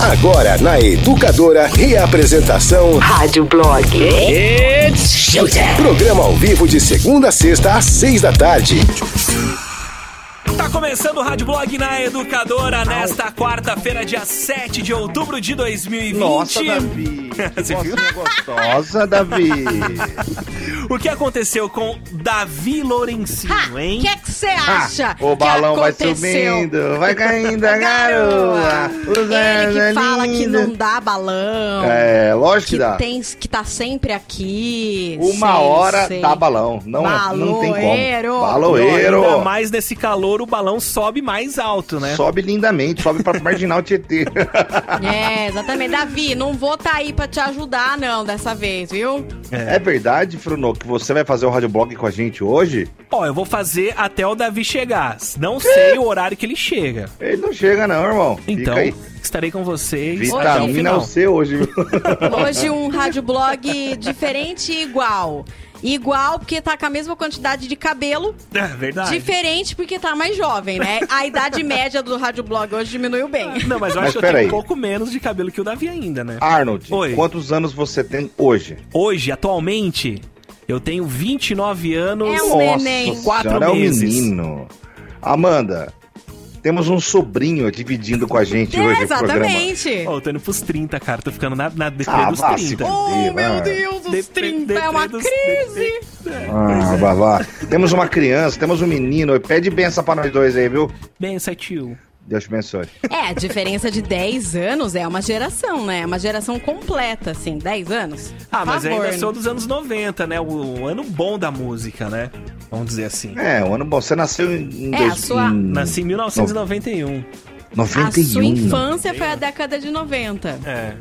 Agora na Educadora, reapresentação Rádio Blog. It's showtime. Programa ao vivo de segunda a sexta às seis da tarde. Tá começando o Rádio Blog na Educadora nesta quarta-feira, dia 7 de outubro de 2020. Nossa, Davi. Você viu? Gostosa, Davi. O que aconteceu com Davi Lourencinho, O hein? que que você acha? Ah, o balão que vai subindo, vai caindo a garoa. Ele que é fala que lindo. não dá balão. É, lógico que que dá. tem que tá sempre aqui. Uma sei, hora sei. dá balão. Não, não tem Baloeiro. como. Ainda Baloeiro. mais nesse calor, o balão sobe mais alto, né? Sobe lindamente, sobe pra marginal Tietê. É, exatamente. Davi, não vou tá aí pra te ajudar, não, dessa vez, viu? É verdade, Fruno, que você vai fazer o radioblog com a gente hoje? Ó, eu vou fazer até o Davi chegar. Não sei o horário que ele chega. Ele não chega não, irmão. Então, Fica aí. estarei com vocês Vitamina é final. o seu hoje, viu? Hoje um radioblog diferente e igual. Igual porque tá com a mesma quantidade de cabelo, É verdade. diferente porque tá mais jovem, né? A idade média do radioblog hoje diminuiu bem. Não, mas eu Mas acho que eu tenho aí. um pouco menos de cabelo que o Davi ainda, né? Arnold, Oi. quantos anos você tem hoje? Hoje, atualmente, eu tenho 29 anos. É um neném. Quatro senhora, é um meses. menino. Amanda, temos um sobrinho dividindo com a gente hoje o programa. exatamente. Ó, eu tô indo pros 30, cara. Tô ficando na, na deprê Ah, dos vá se 30. fuder. Oh, meu. Deus, os Deprê- 30 é uma dos- crise. Ah, vá, vá. Temos uma criança, temos um menino. Pede benção pra nós dois aí, viu? Bem, tio. Deus te abençoe. É, a diferença de 10 anos é uma geração, né? É uma geração completa, assim, 10 anos. Ah, mas favor, ainda sou dos anos 90, né? O, o ano bom da música, né? Vamos dizer assim. É, um ano bom. Você nasceu em, em É, dois- a sua- em Nasci em 1991. A 91. sua infância foi a década de 90. É.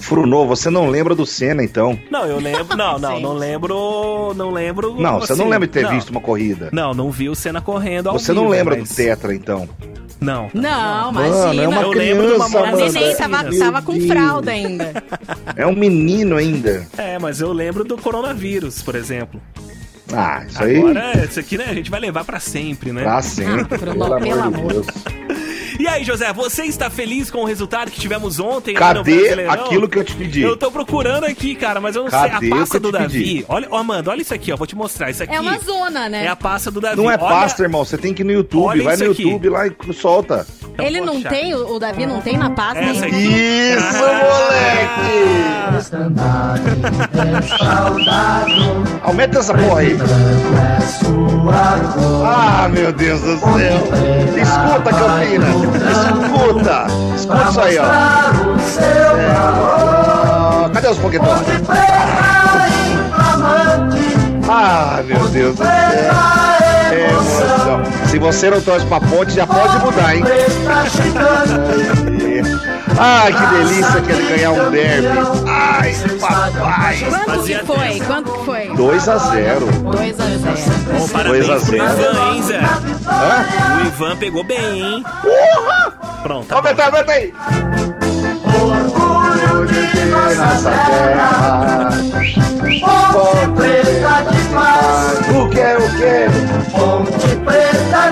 Frunou, você não lembra do Senna, então? Não, eu lembro. Não, não, não lembro. Não lembro. Não, você não assim, lembra de ter não. visto uma corrida. Não, não vi o Senna correndo ao Você não vivo, lembra mas- do Tetra, então? Não. Não, Mano, imagina. é uma Eu lembro de uma criança, a mano. neném tava, Meu tava com fralda ainda. É um menino ainda. É, mas eu lembro do coronavírus, por exemplo. Ah, isso aí. Agora, isso aqui, né, a gente vai levar pra sempre, né? Pra sempre. Ah, pelo, pelo amor de. Deus. E aí, José, você está feliz com o resultado que tivemos ontem? Cadê aquilo que eu te pedi? Eu tô procurando aqui, cara, mas eu não Cadê sei. A pasta do Davi. pedi? Olha, ó, Amanda, olha isso aqui, ó. Vou te mostrar. Isso aqui É uma zona, né? é a pasta do Davi. Não é Olha- pasta, irmão. Você tem que ir no YouTube. Olha Vai no aqui. YouTube lá e solta. Então, Ele não achar. tem, o Davi não tem na pasta Essa aqui. Isso, moleque! Aumenta essa porra aí. Ah, meu Deus do céu. Escuta, Campina. Escuta. Escuta isso aí, ó. É. Cadê os foguetões? Ah, meu Deus do céu. É emoção. Se você não torce pra ponte, já pode mudar, hein? Ai, que delícia que ele ganhar um derby. Ai, papai. Quanto que foi? Quanto que foi? 2 a 0 2 a 0. Bom, parabéns Dois a pro zero. Ivan, hein, Zé? Hã? O Ivan pegou bem, hein? Pronto, tá bom. Aumenta, aumenta aí. De ter nossa terra. O que é o que?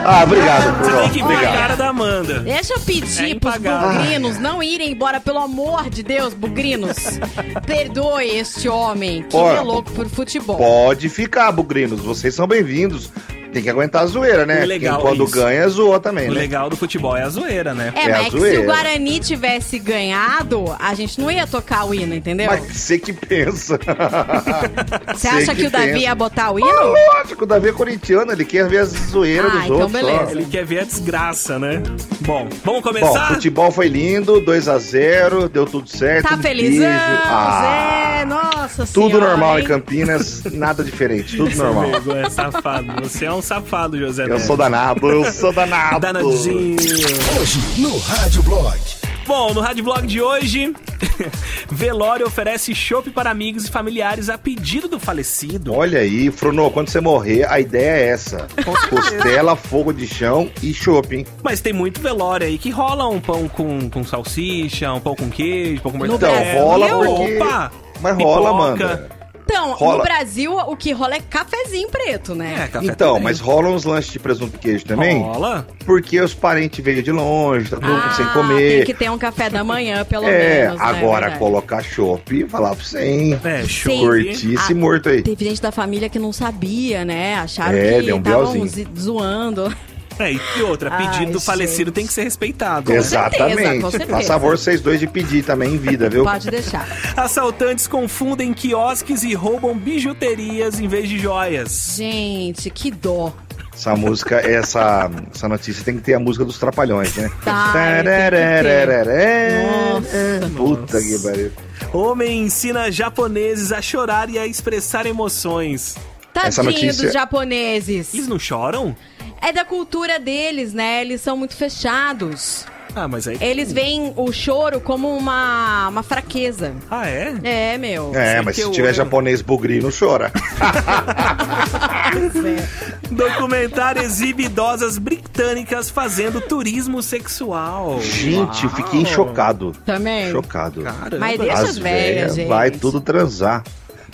Ah, obrigado, Você tem que ver a Obrigado. cara da Amanda. Deixa eu É pedir pros impagável. bugrinos não irem embora, pelo amor de Deus, bugrinos. Perdoe este homem que Ó, é louco por futebol. Pode ficar, bugrinos. Vocês são bem-vindos. Tem que aguentar a zoeira, né? O legal Quem quando isso. ganha, zoa também, O né? legal do futebol é a zoeira, né? É, É mas a é que se o Guarani tivesse ganhado, a gente não ia tocar o hino, entendeu? Mas você que pensa. Você acha que, o Davi pensa. ia botar o hino? Lógico, o Davi é corintiano, ele quer ver as zoeiras Ah, dos então outros. beleza. só. Ele quer ver a desgraça, né? Bom, vamos Bom, começar? futebol foi lindo, 2 a 0 deu tudo certo. Tá um felizão, beijo. Ah, Zé? Nossa Tudo senhora, normal em hein? Campinas, nada diferente, tudo normal. Safado. Você é um safado, José Eu sou danado, eu sou danado. Danadinho. Hoje no Rádio Blog. Bom, no Rádio Blog de hoje, Velório oferece chopp para amigos e familiares a pedido do falecido. Olha aí, Frono, quando você morrer, a ideia é essa. Costela, fogo de chão e shopping. Mas tem muito velório aí que rola um pão com, com salsicha, um pão com queijo, pão com. Brasil? rola porque- Opa! Mas rola, Pipoca. Amanda. Então, Rola. no Brasil, o que rola é cafezinho preto, É, né? café Então, também. mas rola uns lanches de presunto e queijo também? Rola? Porque os parentes veio de longe, tá todo mundo sem Ah, comer. tem que ter um café da manhã, pelo É, menos. né? agora colocar chopp, falar pra você, hein? É. Sim. Curtir esse Ah, morto aí. Teve gente da família que não sabia, né? Acharam É, que deu um estavam zoando. É, e outra, Ai, pedido do falecido gente. tem que ser respeitado. Com Exatamente. certeza. Faz favor vocês dois de pedir também em vida, viu? Pode deixar. Assaltantes confundem quiosques e roubam bijuterias em vez de joias. Gente, que dó. Essa música, essa, essa notícia tem que ter a música dos Trapalhões, né? Tá. Nossa. Puta que pariu. Homem ensina japoneses a chorar e a expressar emoções. Essa Tadinho notícia- dos japoneses. Eles não choram? É da cultura deles, né? Eles são muito fechados. Ah, mas aí. Eles veem o choro como uma, uma fraqueza. Ah, é? É, meu. É, Sei mas se eu- tiver japonês bugri, não chora. Documentário exibe idosas britânicas fazendo turismo sexual. Gente, eu fiquei Uau. chocado. Também. Chocado. Caramba. Mas deixa as velhas, velhas gente. vai tudo transar.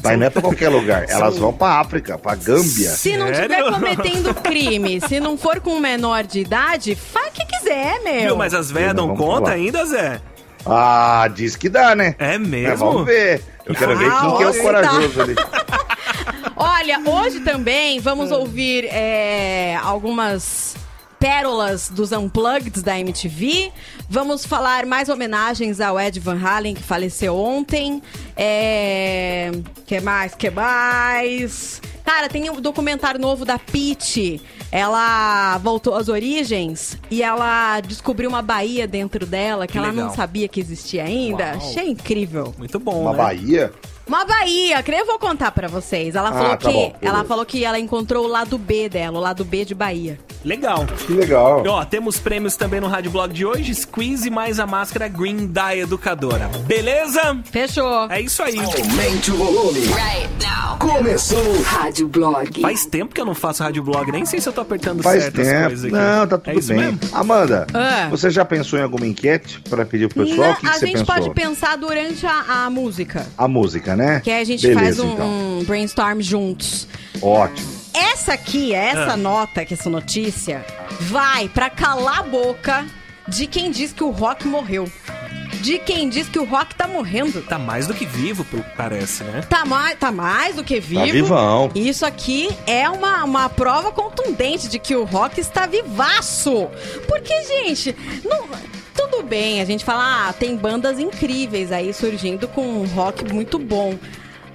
Mas não é pra qualquer lugar. Elas vão pra África, pra Gâmbia. Se não estiver cometendo crime, se não for com um menor de idade, faz o que quiser, meu. Viu, mas as velhas Não, conta falar. ainda, Zé? Ah, diz que dá, né? É É, mesmo? vamos ver. Eu quero ver Ah, quem que é o olha, corajoso ali. Olha, hoje também vamos ouvir é, algumas pérolas dos Unplugged da MTV. Vamos falar mais homenagens ao Ed Van Halen, que faleceu ontem. É... Que mais? Que mais? Cara, tem um documentário novo da Peach. Ela voltou às origens e ela descobriu uma Bahia dentro dela que, Que ela legal. não sabia que existia ainda. Uau. Achei incrível. Muito bom, Uma né? Bahia? Uma Bahia, que eu vou contar pra vocês. Ela Ah, falou tá que bom, ela falou que ela encontrou o lado B dela, o lado B de Bahia. Legal. Que legal. E, Ó, temos prêmios também no Rádio Blog de hoje. Squeeze mais a máscara Green da Educadora. Beleza? Fechou. É isso aí. Aumente o volume. Right now. Começou. Rádio Blog. Faz tempo que eu não faço Rádio Blog, nem sei se eu tô apertando Faz certas tempo. coisas aqui. Não, tá É tudo isso bem. mesmo? Amanda, Ah. você já pensou em alguma enquete pra pedir pro pessoal? Não, o que, que a você gente pensou? pode pensar durante a, a música. A música, né? Que aí a gente Beleza, faz um, então. um brainstorm juntos. Ótimo. Essa aqui, essa Ah. nota, que essa notícia, vai pra calar a boca de quem diz que o rock morreu. De quem diz que o rock tá morrendo. Tá mais do que vivo, parece, né? Tá mais, tá mais do que vivo. Tá vivão. Isso aqui é uma, uma prova contundente de que o rock está vivaço. Porque, gente, não, tudo bem, a gente fala, ah, tem bandas incríveis aí surgindo com um rock muito bom.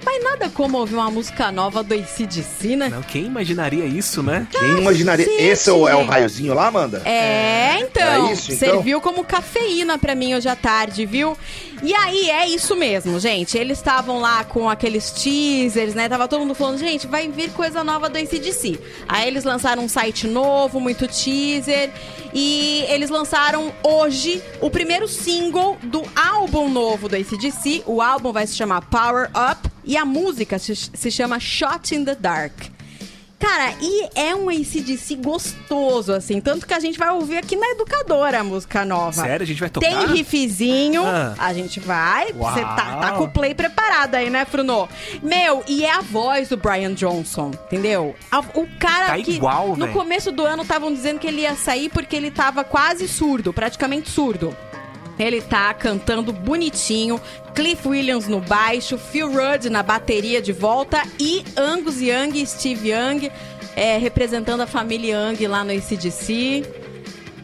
Mas nada como ouvir uma música nova do ACDC, né? Não, quem imaginaria isso, né? Quem imaginaria? Esse é o, é o raiozinho lá, Amanda? É, então, É isso, então? serviu como cafeína pra mim hoje à tarde, viu? E aí, é isso mesmo, gente. Eles estavam lá com aqueles teasers, né? Tava todo mundo falando, gente, vai vir coisa nova do ACDC. Aí eles lançaram um site novo, muito teaser. E eles lançaram hoje o primeiro single do álbum novo do ACDC. O álbum vai se chamar Power Up e a música se, se chama Shot in the Dark. Cara, e é um ACDC gostoso, assim. Tanto que a gente vai ouvir aqui na Educadora a música nova. Sério? A gente vai tocar? Tem riffzinho, Ah. a gente vai. Você tá, tá com o play preparado aí, né, Fruno? Meu, e é a voz do Brian Johnson, entendeu? O cara Tá que igual, no começo do ano estavam dizendo que ele ia sair porque ele tava quase surdo, praticamente surdo. Ele tá cantando bonitinho, Cliff Williams no baixo, Phil Rudd na bateria de volta e Angus Young e Steve Young é, representando a família Young lá no ACDC.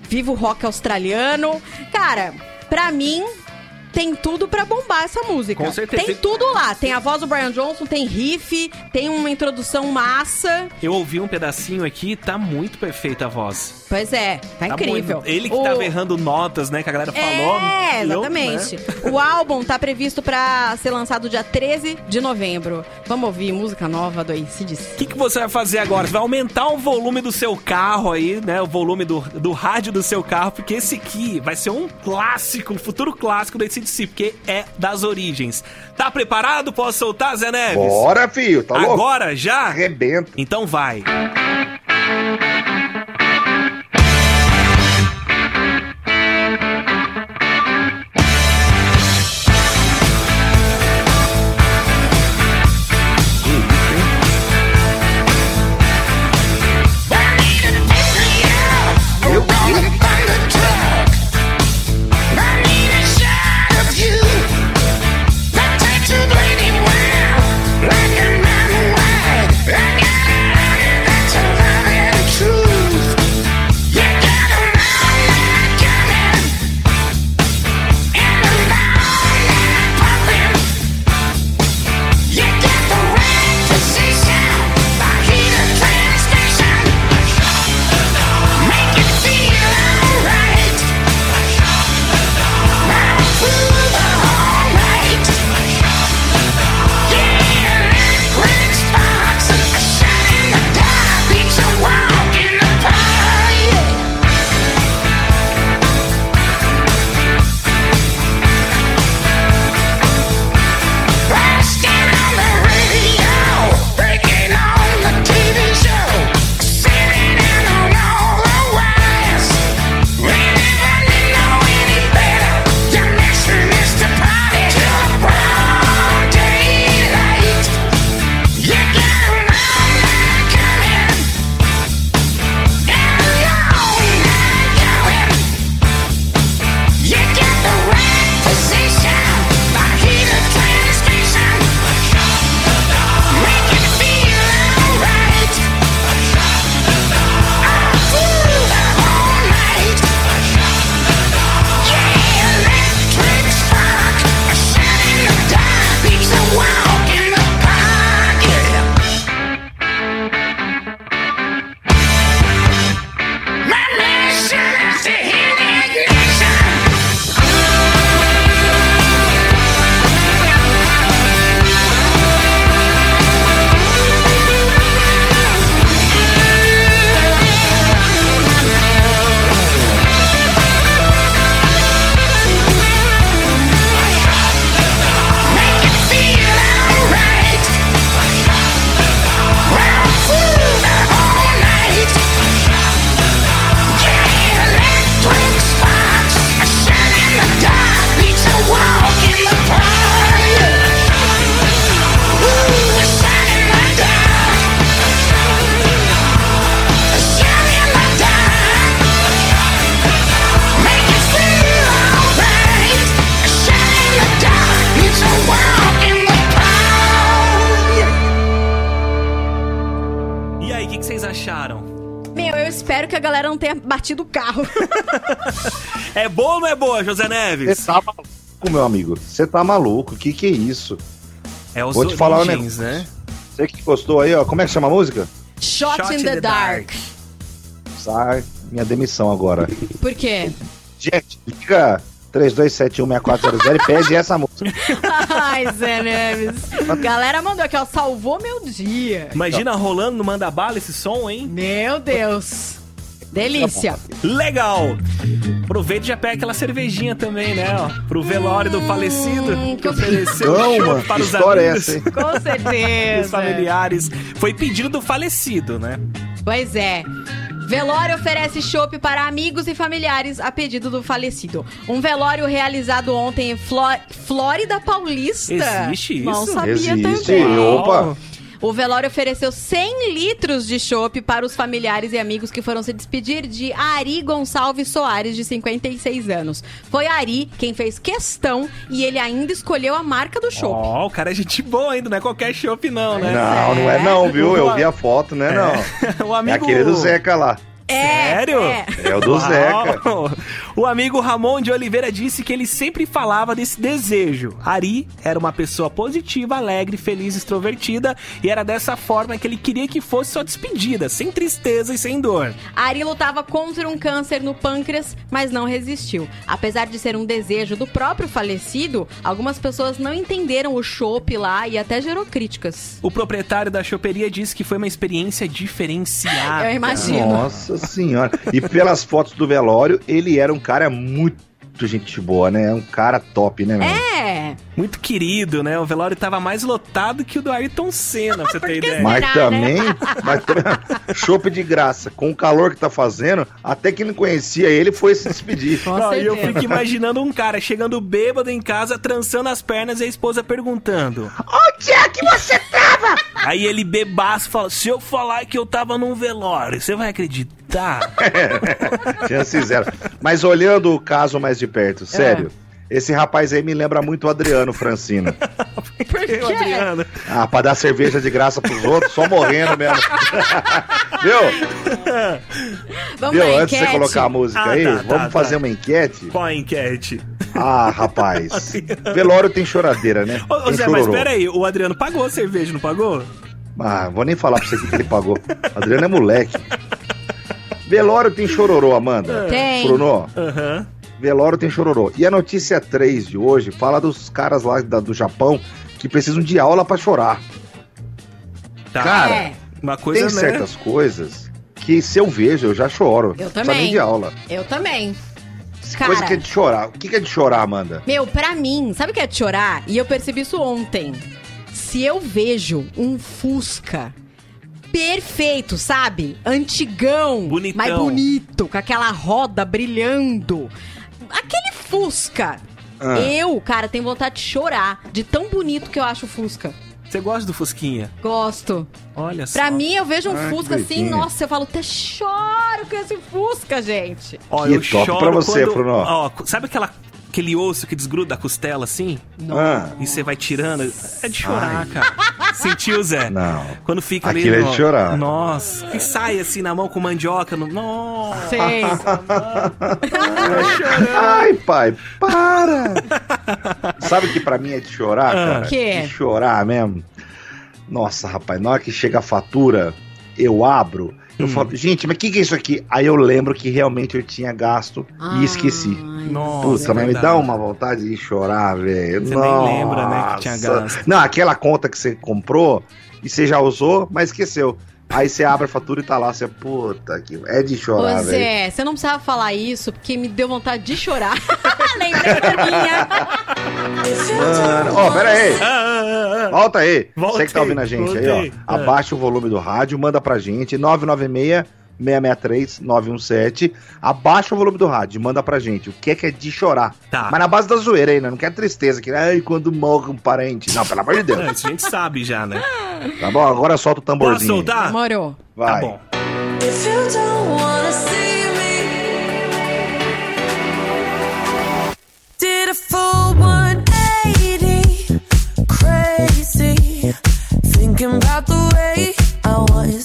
Viva o rock australiano. Cara, pra mim, tem tudo pra bombar essa música. Com certeza. Tem tudo lá. Tem a voz do Brian Johnson, tem riff, tem uma introdução massa. Eu ouvi um pedacinho aqui, tá muito perfeita a voz. Pois é, tá, Tá incrível. muito- Ele que O- tava errando notas, né? Que a galera falou. É, E eu, exatamente. né? O álbum tá previsto pra ser lançado dia 13 de novembro. Vamos ouvir música nova do ACDC. O que, que você vai fazer agora? Você vai aumentar o volume do seu carro aí, né? O volume do, do rádio do seu carro, porque esse aqui vai ser um clássico, um futuro clássico do ACDC, porque é das origens. Tá preparado? Posso soltar, Zé Neves? Bora, filho. Tá louco? Agora, já? Arrebenta. Então vai. espero batido o carro. É boa ou não é boa, José Você Neves? tá maluco, meu amigo. Você tá maluco. Que que é isso? É os Vou te falar um origens, negócio. né? Você que gostou aí, ó. Como é que chama a música? Shots in the dark. Sai minha demissão agora. Por quê? Gente, liga 32716400 e pede essa música. Ai, Zé Neves. Galera mandou aqui, ó. Salvou meu dia. Imagina rolando no Manda Bala esse som, hein? Meu Deus. Delícia. Legal! Aproveita e já pega aquela cervejinha também, né? Ó, pro velório do falecido Hum, que ofereceu Não, mano, para que os é amigos, essa, hein? Com os certeza. familiares. Foi pedido do falecido, né? Pois é. Velório oferece chopp para amigos e familiares a pedido do falecido. Um velório realizado ontem em Fló- Flórida Paulista. Existe Não isso? sabia Existe. também. Opa. O velório ofereceu 100 litros de chopp para os familiares e amigos que foram se despedir de Ari Gonçalves Soares, de 56 anos. Foi Ari quem fez questão e ele ainda escolheu a marca do chopp. Ó, o cara é gente boa ainda, não é qualquer chopp não, né? Não, não é não, viu? Eu vi a foto, né? Não. o É amigo... aquele do Zeca lá. Sério? É. É o do Zeca. Uau! O amigo Ramon de Oliveira disse que ele sempre falava desse desejo. Ari era uma pessoa positiva, alegre, feliz, extrovertida e era dessa forma que ele queria que fosse sua despedida, sem tristeza e sem dor. Ari lutava contra um câncer no pâncreas, mas não resistiu. Apesar de ser um desejo do próprio falecido, algumas pessoas não entenderam o chopp lá e até gerou críticas. O proprietário da choperia disse que foi uma experiência diferenciada. Eu imagino. Nossa senhora. E pelas fotos do velório, ele era um cara muito gente boa, né? Um cara top, né, meu? É, Muito querido, né? O velório tava mais lotado que o do Ayrton Senna, pra você ter ideia. Mas Será, também, mas também, chopp de graça, com o calor que tá fazendo, até quem não conhecia ele foi se despedir. Não, e eu fico imaginando um cara chegando bêbado em casa, trançando as pernas e a esposa perguntando: Onde é que você tava? Aí ele bebaço fala: Se eu falar que eu tava num velório, você vai acreditar? Chance zero. Mas olhando o caso mais de perto, sério, É. esse rapaz aí me lembra muito o Adriano Francino. Por Eu, quê? Adriano. Ah, pra dar cerveja de graça pros outros, só morrendo mesmo. Viu? Vamos Viu? Antes de você colocar a música Ah, aí, tá, tá, vamos tá. fazer uma enquete? Qual a enquete? Ah, rapaz. Velório tem choradeira, né? Ô, Tem Zé, mas chororô. pera aí, o Adriano pagou a cerveja, não pagou? Ah, vou nem falar pra você o que que ele pagou. Adriano é moleque. Velório tem chororô, Amanda. Tem. Bruno, Aham. velório tem chororô. E a notícia 3 de hoje fala dos caras lá da- do Japão que precisam de aula pra chorar. Tá. Cara, É, Uma coisa, tem né? certas coisas que se eu vejo, eu já choro. Eu também. nem de aula. eu também. Coisa Cara, que é de chorar. O que que é de chorar, Amanda? meu, pra mim, sabe o que é de chorar? E eu percebi isso ontem. Se eu vejo um Fusca perfeito, sabe? Antigão, Bonitão. mais bonito, com aquela roda brilhando. Aquele Fusca. Ah. Eu, cara, tenho vontade de chorar de tão bonito que eu acho o Fusca. Você gosta do Fusquinha? Gosto. Olha só. Pra mim, eu vejo um Ah, Fusca assim, nossa, eu falo, até choro com esse Fusca, gente. Ó, Que eu top choro pra você, quando- Bruno. Ó, sabe aquela, aquele osso que desgruda da costela assim? Ah, E você vai tirando? É de chorar, Ai. cara. Sentiu, Zé? não. Quando fica ali. Aquilo é de no- chorar. Nossa, que sai assim na mão com mandioca. No... Nossa. Sei. Ai, pai, para! Sabe que pra mim é de chorar, Ah. cara? Que? De chorar mesmo. Nossa, rapaz, na hora que chega a fatura, eu abro, eu Hum. falo, gente, mas o que, que é isso aqui? Aí eu lembro que realmente eu tinha gasto e esqueci. Nossa, Puta, é mas me dá uma vontade de chorar, velho. Você nem lembra, né, que tinha Nossa. gasto. Não, aquela conta que você comprou e você já usou, mas esqueceu. Aí você abre a fatura e tá lá, você, puta que. É de chorar, velho. Zé, você não precisava falar isso, porque me deu vontade de chorar. Lembrei da minha. Mano, ó, pera aí. Ah, ah, ah. Volta aí. Voltei, Você que tá ouvindo a gente aí, voltei. ó. Abaixa o volume do rádio, manda pra gente. 996 663 917. Abaixa o volume do rádio, manda pra gente. O que é que é de chorar? Tá. Mas na base da zoeira aí, né? Não quer tristeza. Que, ai, quando morre um parente. Não, pelo amor de Deus. Não, isso a gente sabe já, né? Tá bom? Agora solta o Posso tamborzinho. soltar? Demorou. Vai. Tá bom. If you don't wanna see me, did a full 180, crazy, thinking about the way I was.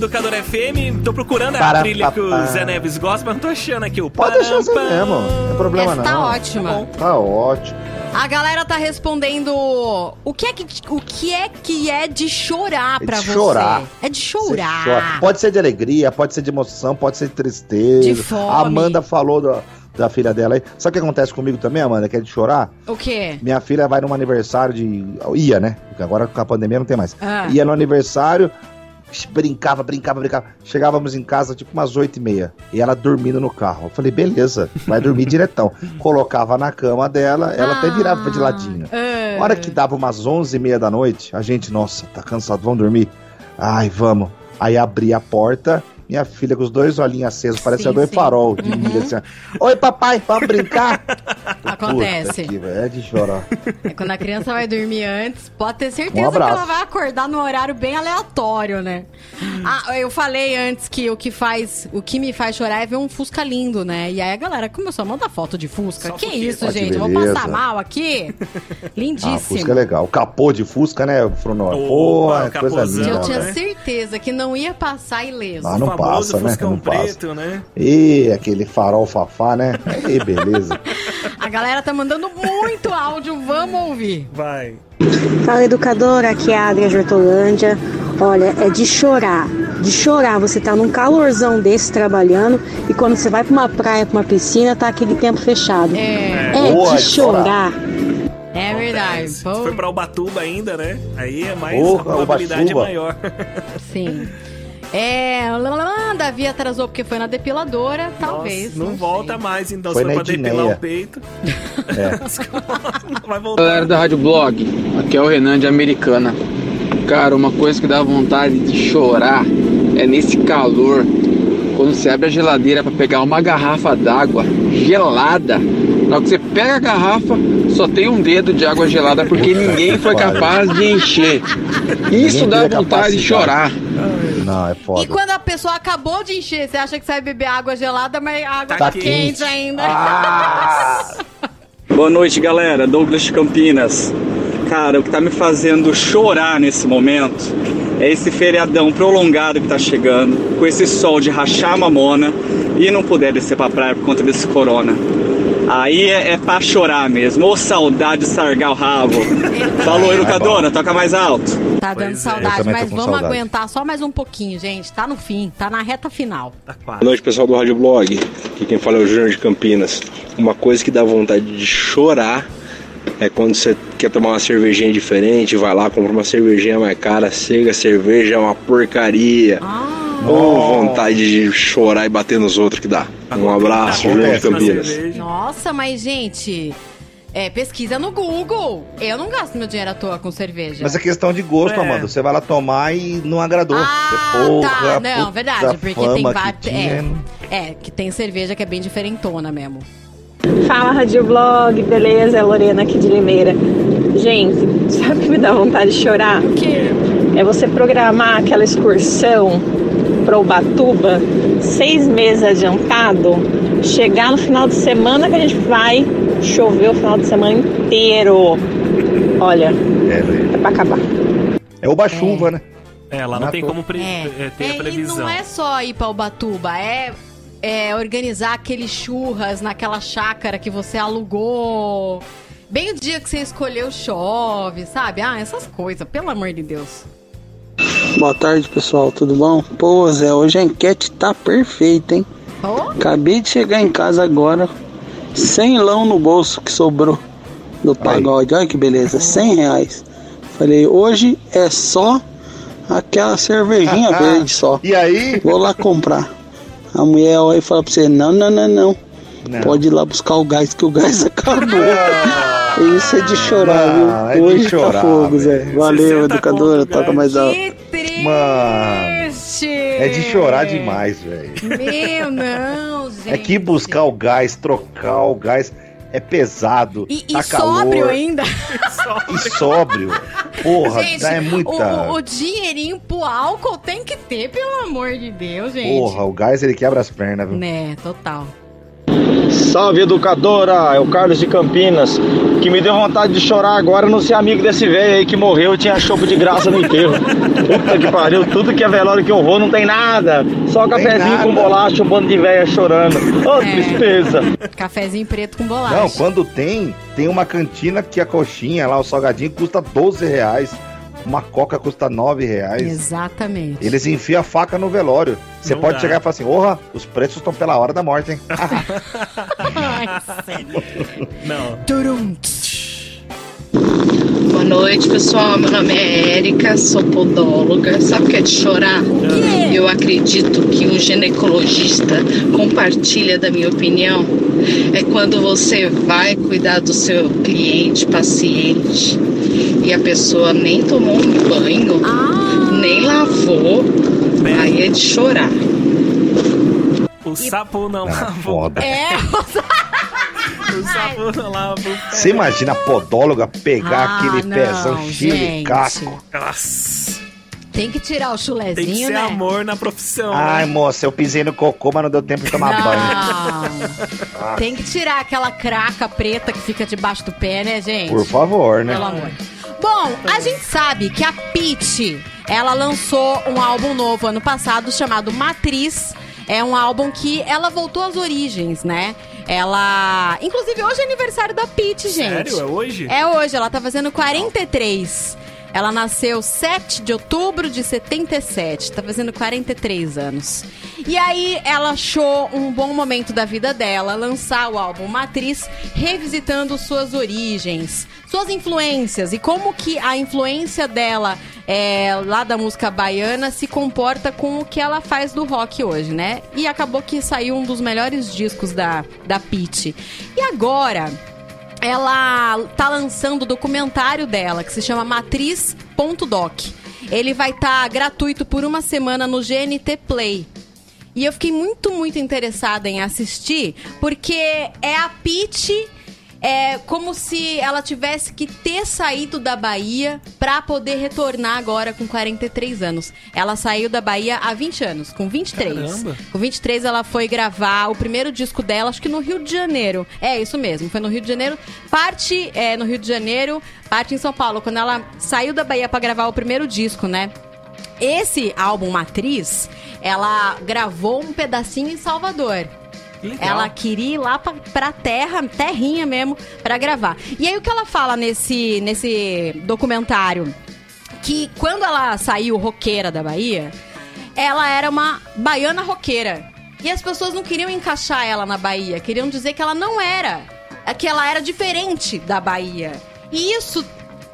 Educadora FM. Tô procurando a Para, trilha que o. Zé Neves gosta, mas não tô achando aqui o Pode deixar assim mesmo. Não tem problema Essa não. tá ótima. Tá ótimo. A galera tá respondendo o que é que, o que, é, que é de chorar É pra de você? chorar. É de chorar. chora. Pode ser de alegria, pode ser de emoção, pode ser de tristeza. De fome. A Amanda falou da, da filha dela aí. Sabe o que acontece comigo também, Amanda? Que é de chorar? O quê? Minha filha vai num aniversário de. Ia, né? Porque agora com a pandemia não tem mais. Ah. Ia no aniversário, brincava, brincava, brincava. Chegávamos em casa tipo umas oito e meia. E ela dormindo no carro. Eu falei, beleza, vai dormir diretão. Colocava na cama dela, ela até virava de ladinho. Ah. A hora que dava umas onze e meia da noite, a gente, nossa, tá cansado, vamos dormir? Ai, vamos. Aí abri a porta, minha filha com os dois olhinhos acesos, parecia Sim, dois sim. farol de milha, assim. ó. Oi, papai, vamos brincar? Acontece. Velho, é de chorar. É quando a criança vai dormir antes, pode ter certeza Um que ela vai acordar num horário bem aleatório, né? Ah, eu falei antes que o que faz, o que me faz chorar é ver um Fusca lindo, né? E aí a galera começou a mandar foto de Fusca. Só que isso, gente? Eu Vou passar mal aqui? Ah, Lindíssimo. Fusca é legal. O capô de Fusca, né? Opa, Pô, é coisa linda. eu tinha né? certeza que não ia passar ileso. Ah, não passa, né? Fuscão Não passa. preto, né? E aquele farol fafá, né? Aí, beleza. A galera tá mandando muito áudio, vamos ouvir. Vai. Fala educadora, aqui é a Adria de Hortolândia. Olha, é de chorar. De chorar. Você tá num calorzão desse trabalhando e quando você vai pra uma praia, pra uma piscina, tá aquele tempo fechado. É, É Boa, de chorar. é verdade. Se foi pra Ubatuba ainda, né? Aí é mais Porra, a probabilidade é Ubatuba. maior. Sim. É, Davi atrasou porque foi na depiladora, talvez. Nossa, não, sei. volta mais, então, Foi se for pra depilar o peito. É. não vai voltar. Galera da Rádio Blog, aqui é o Renan de Americana. Cara, uma coisa que dá vontade de chorar é nesse calor. Quando você abre a geladeira para pegar uma garrafa d'água gelada, na hora que você pega a garrafa, só tem um dedo de água gelada porque ninguém foi capaz de encher. Isso Ninguém dá vontade de chorar. Não, é foda. E quando a pessoa acabou de encher, você acha que você vai beber água gelada, mas a água Tá tá, quente. quente ainda. Ah! Boa noite, galera. Douglas de Campinas. Cara, o que tá me fazendo chorar nesse momento é esse feriadão prolongado que tá chegando, com esse sol de rachar a mamona e não poder descer pra praia por conta desse corona. Aí é, é pra chorar mesmo. Ô saudade de sargar o rabo. Falou, educadora, toca mais alto. Tá dando Pois é. Saudade, tô mas vamos saudade. aguentar só mais um pouquinho, gente. Tá no fim, tá na reta final. Tá Boa noite, pessoal do Rádio Blog. Aqui quem fala é o Júnior de Campinas. Uma coisa que dá vontade de chorar é quando você quer tomar uma cervejinha diferente, vai lá, compra uma cervejinha mais cara, cega, a cerveja é uma porcaria. Ah, Ou vontade de chorar e bater nos outros que dá. Um abraço, de na Campinas. nossa, mas gente, é, pesquisa no Google. Eu não gasto meu dinheiro à toa com cerveja. Mas é questão de gosto, É. Amanda. Você vai lá tomar e não agradou. Ah, porra, tá. Não, verdade, porque tem vários. tinha. É, é, que tem cerveja que é bem diferentona mesmo. Fala, Rádio Blog, beleza? É Lorena aqui de Limeira. Gente, sabe o que me dá vontade de chorar? O quê? É você programar aquela excursão para Ubatuba seis meses adiantado, chegar no final de semana que a gente vai chover o final de semana inteiro. Olha, É, é pra acabar. é o chuva, né? É, lá não Na tem como pre- É, é, ter É, a e previsão. não é só ir pra Ubatuba, é, é organizar aqueles churras naquela chácara que você alugou. Bem o dia que você escolheu chove, sabe? Ah, essas coisas, pelo amor de Deus. Boa tarde, pessoal, tudo bom? Pô, Zé, hoje a enquete tá perfeita, hein? Oh, Acabei de chegar em casa agora, sem lão no bolso que sobrou do pagode. Olha que beleza, 100 reais. Falei, hoje é só aquela cervejinha verde só. E aí? Vou lá comprar. A mulher olha e fala pra você, não, não, não, não. Não. Pode ir lá buscar o gás, que o gás acabou. Isso é de chorar, Não, é de viu? Hoje chorar, tá fogo, Zé. Valeu, 60 educadora, toca gás. mais alto. Triste! Mano, é de chorar demais, velho. Meu, não, gente. É que buscar o gás, trocar o gás é pesado. E, e tá sóbrio calor, ainda. E sóbrio. Porra, gente, é muita. o, o dinheirinho pro álcool tem que ter, pelo amor de Deus, gente. Porra, o gás ele quebra as pernas, viu? Né, total. Salve educadora, é o Carlos de Campinas. Que me deu vontade de chorar agora não ser amigo desse velho aí que morreu e tinha chope de graça no enterro. Puta que pariu, tudo que é velório que eu vou não tem nada. Só cafezinho nada. com bolacha, um bando de velha chorando. Ô, É. tristeza. Cafezinho preto com bolacha. Não, quando tem, tem uma cantina que a coxinha lá, o salgadinho, custa 12 reais. Uma coca custa 9 reais. Exatamente. Eles enfiam a faca no velório. Você pode dá. chegar e falar assim: Orra, os preços estão pela hora da morte, hein? Ai, sério. Não. Turum. Boa noite, pessoal. Meu nome é Érica, sou podóloga. Sabe o que é de chorar? quê? Eu acredito que um ginecologista compartilha da minha opinião. É quando você vai cuidar do seu cliente, paciente, e a pessoa nem tomou um banho, Ah, nem lavou. Aí é de chorar. O sapo não Ah, lavou. foda. é. O sapo não lavou. Você imagina a podóloga pegar Ah, aquele não, pezão cheio de casco? Nossa. Tem que tirar o chulezinho, Tem que ser né? amor na profissão. Ai, né? moça, eu pisei no cocô, mas não deu tempo de tomar banho. Não. Tem que tirar aquela craca preta que fica debaixo do pé, né, gente? Por favor, né? Pelo amor. Bom, a gente sabe que a Pitty, ela lançou um álbum novo ano passado chamado Matriz. É um álbum que ela voltou às origens, né? Ela. Inclusive, hoje é aniversário da Pitty, gente. Sério? É hoje? É hoje, ela tá fazendo 43. Ela nasceu 7 de outubro de 77, tá fazendo 43 anos. E aí ela achou um bom momento da vida dela lançar o álbum Matriz, revisitando suas origens, suas influências e como que a influência dela é, lá da música baiana se comporta com o que ela faz do rock hoje, né? E acabou que saiu um dos melhores discos da, da Pitty. E agora, ela tá lançando o documentário dela, que se chama Matriz.doc. Ele vai estar gratuito por uma semana no GNT Play. E eu fiquei muito, muito interessada em assistir, porque é a Pitty é como se ela tivesse que ter saído da Bahia pra poder retornar agora com 43 anos. Ela saiu da Bahia há 20 anos, com 23. Caramba. Com 23 ela foi gravar o primeiro disco dela, acho que no Rio de Janeiro. É, isso mesmo, foi no Rio de Janeiro. Parte é, no Rio de Janeiro, parte em São Paulo, quando ela saiu da Bahia pra gravar o primeiro disco, né? Esse álbum Matriz, ela gravou um pedacinho em Salvador. Ela queria ir lá pra, pra terra, terrinha mesmo, pra gravar. E aí o que ela fala nesse, nesse documentário? Que quando ela saiu roqueira da Bahia, ela era uma baiana roqueira. E as pessoas não queriam encaixar ela na Bahia, queriam dizer que ela não era, que ela era diferente da Bahia. E isso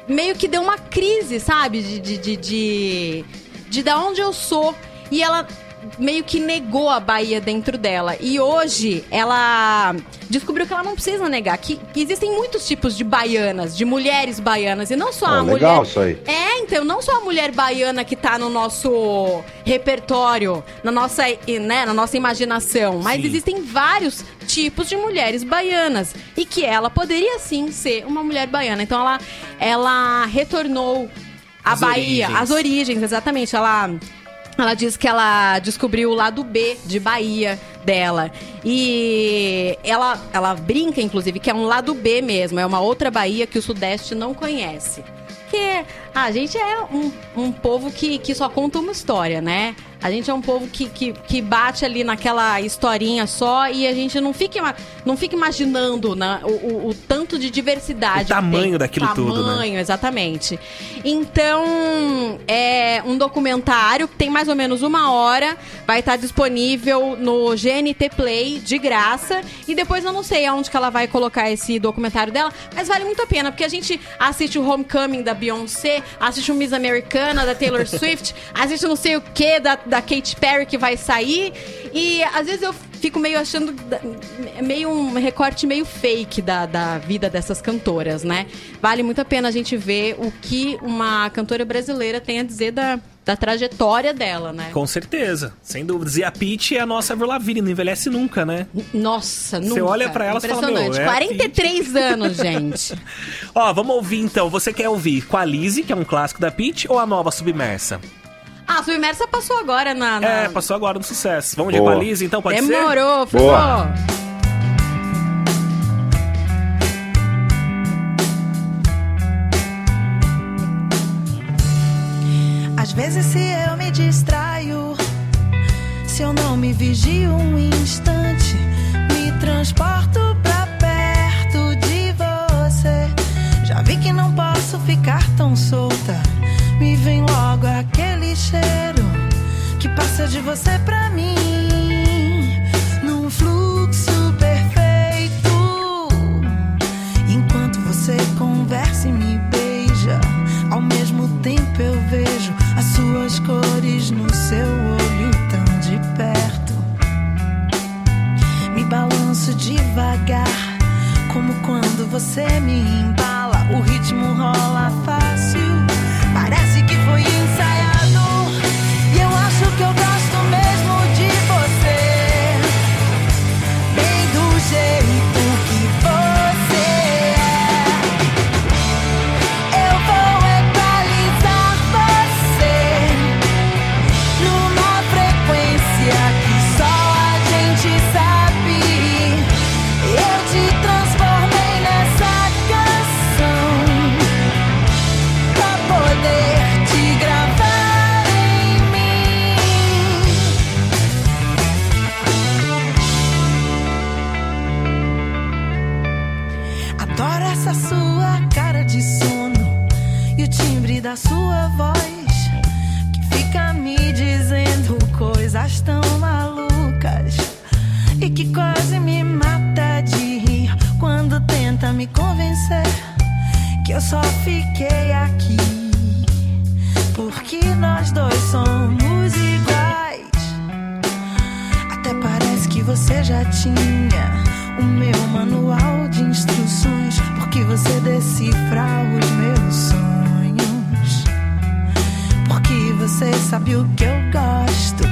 meio que deu uma crise, sabe? De, de, de, de, de da onde eu sou. E ela meio que negou a Bahia dentro dela. E hoje ela descobriu que ela não precisa negar. Que, que existem muitos tipos de baianas, de mulheres baianas. E não só Pô, a legal mulher. isso aí. É, então, não só a mulher baiana que tá no nosso repertório, na nossa, né, na nossa imaginação, mas Sim. existem vários tipos de mulheres baianas e que ela poderia sim ser uma mulher baiana. Então ela ela retornou à As Bahia, origens. as origens, exatamente. Ela ela diz que ela descobriu o lado B de Bahia dela. E ela, ela brinca, inclusive, que é um lado B mesmo. É uma outra Bahia que o Sudeste não conhece. Que a gente é um, um povo que, que só conta uma história, né? A gente é um povo que, que, que bate ali naquela historinha só e a gente não fica, não fica imaginando né, o, o- o tanto de diversidade. O tamanho tem. daquilo tudo, né? Tamanho, exatamente. Então, é um documentário que tem mais ou menos uma hora, vai estar disponível no GNT Play de graça. E depois eu não sei aonde que ela vai colocar esse documentário dela, mas vale muito a pena, porque a gente assiste o Homecoming da Beyoncé, assiste o Miss Americana da Taylor Swift, assiste não sei o que da, da Katy Perry que vai sair. E às vezes eu fico meio achando meio um recorte meio fake da, da vida dessas cantoras, né? Vale muito a pena a gente ver o que uma cantora brasileira tem a dizer da, da trajetória dela, né? Com certeza, sem dúvidas. E a Peach é a nossa Avril Lavigne, não envelhece nunca, né? Nossa, nunca. Você olha pra ela e fala, Impressionante. meu, é a 43 anos, gente. Ó, vamos ouvir então. Você quer ouvir com a Lizzie, que é um clássico da Peach, ou a nova Submersa? Ah, a Submersa passou agora na... na- É, passou agora no sucesso. Vamos de Boa. com a Lizzie, então, pode ser? Demorou, Às vezes, se eu me distraio, se eu não me vigio um instante, me transporto pra perto de você. Já vi que não posso ficar tão solta. Me vem logo aquele cheiro que passa de você pra mim, suas cores no seu olho tão de perto. Me balanço devagar, como quando você me embala. O ritmo rola fácil, só fiquei aqui porque nós dois somos iguais. Até parece que você já tinha o meu manual de instruções, porque você decifra os meus sonhos. Porque você sabe o que eu gosto,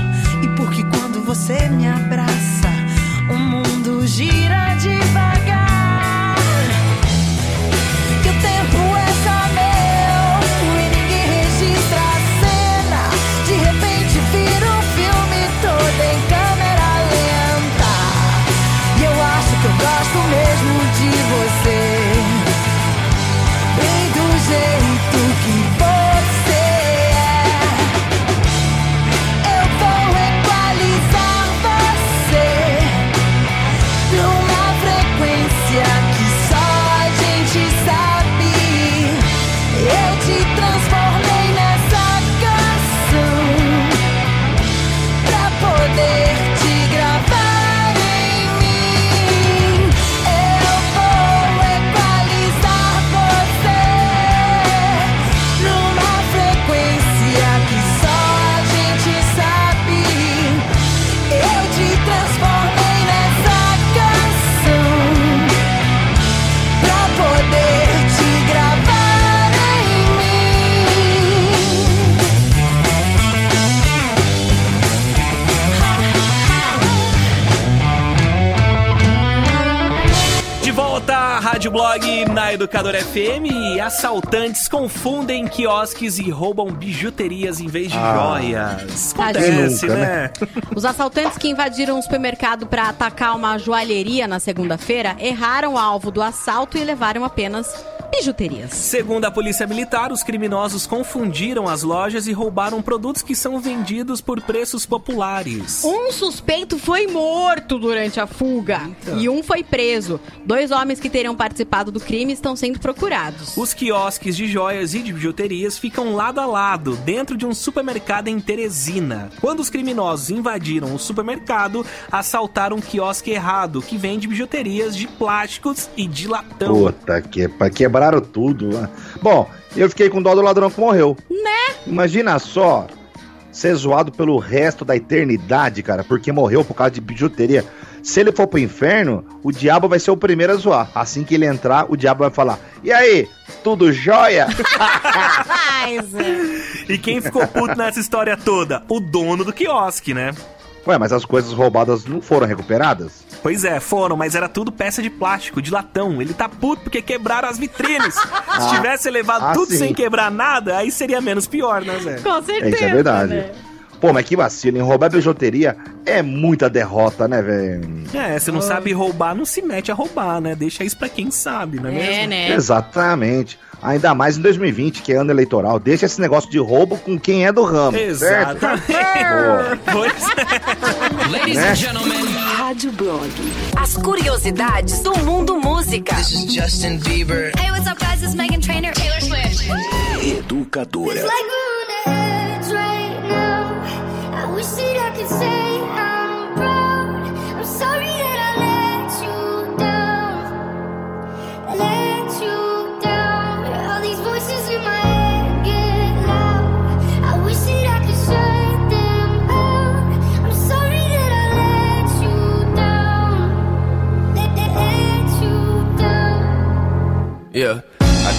e porque quando você me abraça, o mundo gira devagar. Gosto mesmo de você. Bem do jeito blog na Educadora FM. Assaltantes confundem quiosques e roubam bijuterias em vez de Ah. joias. Acontece, nunca, né? Os assaltantes que invadiram um supermercado para atacar uma joalheria na segunda-feira erraram o alvo do assalto e levaram apenas bijuterias. Segundo a polícia militar, os criminosos confundiram as lojas e roubaram produtos que são vendidos por preços populares. Um suspeito foi morto durante a fuga e um foi preso. Dois homens que teriam participado do crime estão sendo procurados. Os quiosques de joias e de bijuterias ficam lado a lado, dentro de um supermercado em Teresina. Quando os criminosos invadiram o supermercado, assaltaram um quiosque errado, que vende bijuterias de plásticos e de latão. Puta que pa- quebraram tudo. né? Bom, eu fiquei com dó do ladrão que morreu. Né? Imagina só ser zoado pelo resto da eternidade, cara, porque morreu por causa de bijuteria. Se ele for pro inferno, o diabo vai ser o primeiro a zoar. Assim que ele entrar, o diabo vai falar: E aí, tudo jóia? E quem ficou puto nessa história toda? O dono do quiosque, né? Ué, mas as coisas roubadas não foram recuperadas? Pois é, foram, mas era tudo peça de plástico, de latão. Ele tá puto porque quebraram as vitrines. Se tivesse levado ah, tudo sim. sem quebrar nada, aí seria menos pior, né, Zé? Com É, certeza. isso é verdade. né? Pô, mas que vacilo, hein? Roubar bijuteria é muita derrota, né, velho? É, você não sabe roubar, não se mete a roubar, né? Deixa isso pra quem sabe, não é, É, mesmo? né? Exatamente. Ainda mais em 2020, que é ano eleitoral. Deixa esse negócio de roubo com quem é do ramo. Exatamente. Pois é. Ladies Né? and gentlemen. Rádio Blog. As curiosidades do mundo música. This is Justin Bieber. Hey, what's up, guys? This is Megan Trainor. Taylor Swift. Educadora. I say I'm proud. I'm sorry that I let you down. Let you down. All these voices in my head get loud. I wish that I could shut them out. I'm sorry that I let you down. Let, let, let you down. Yeah.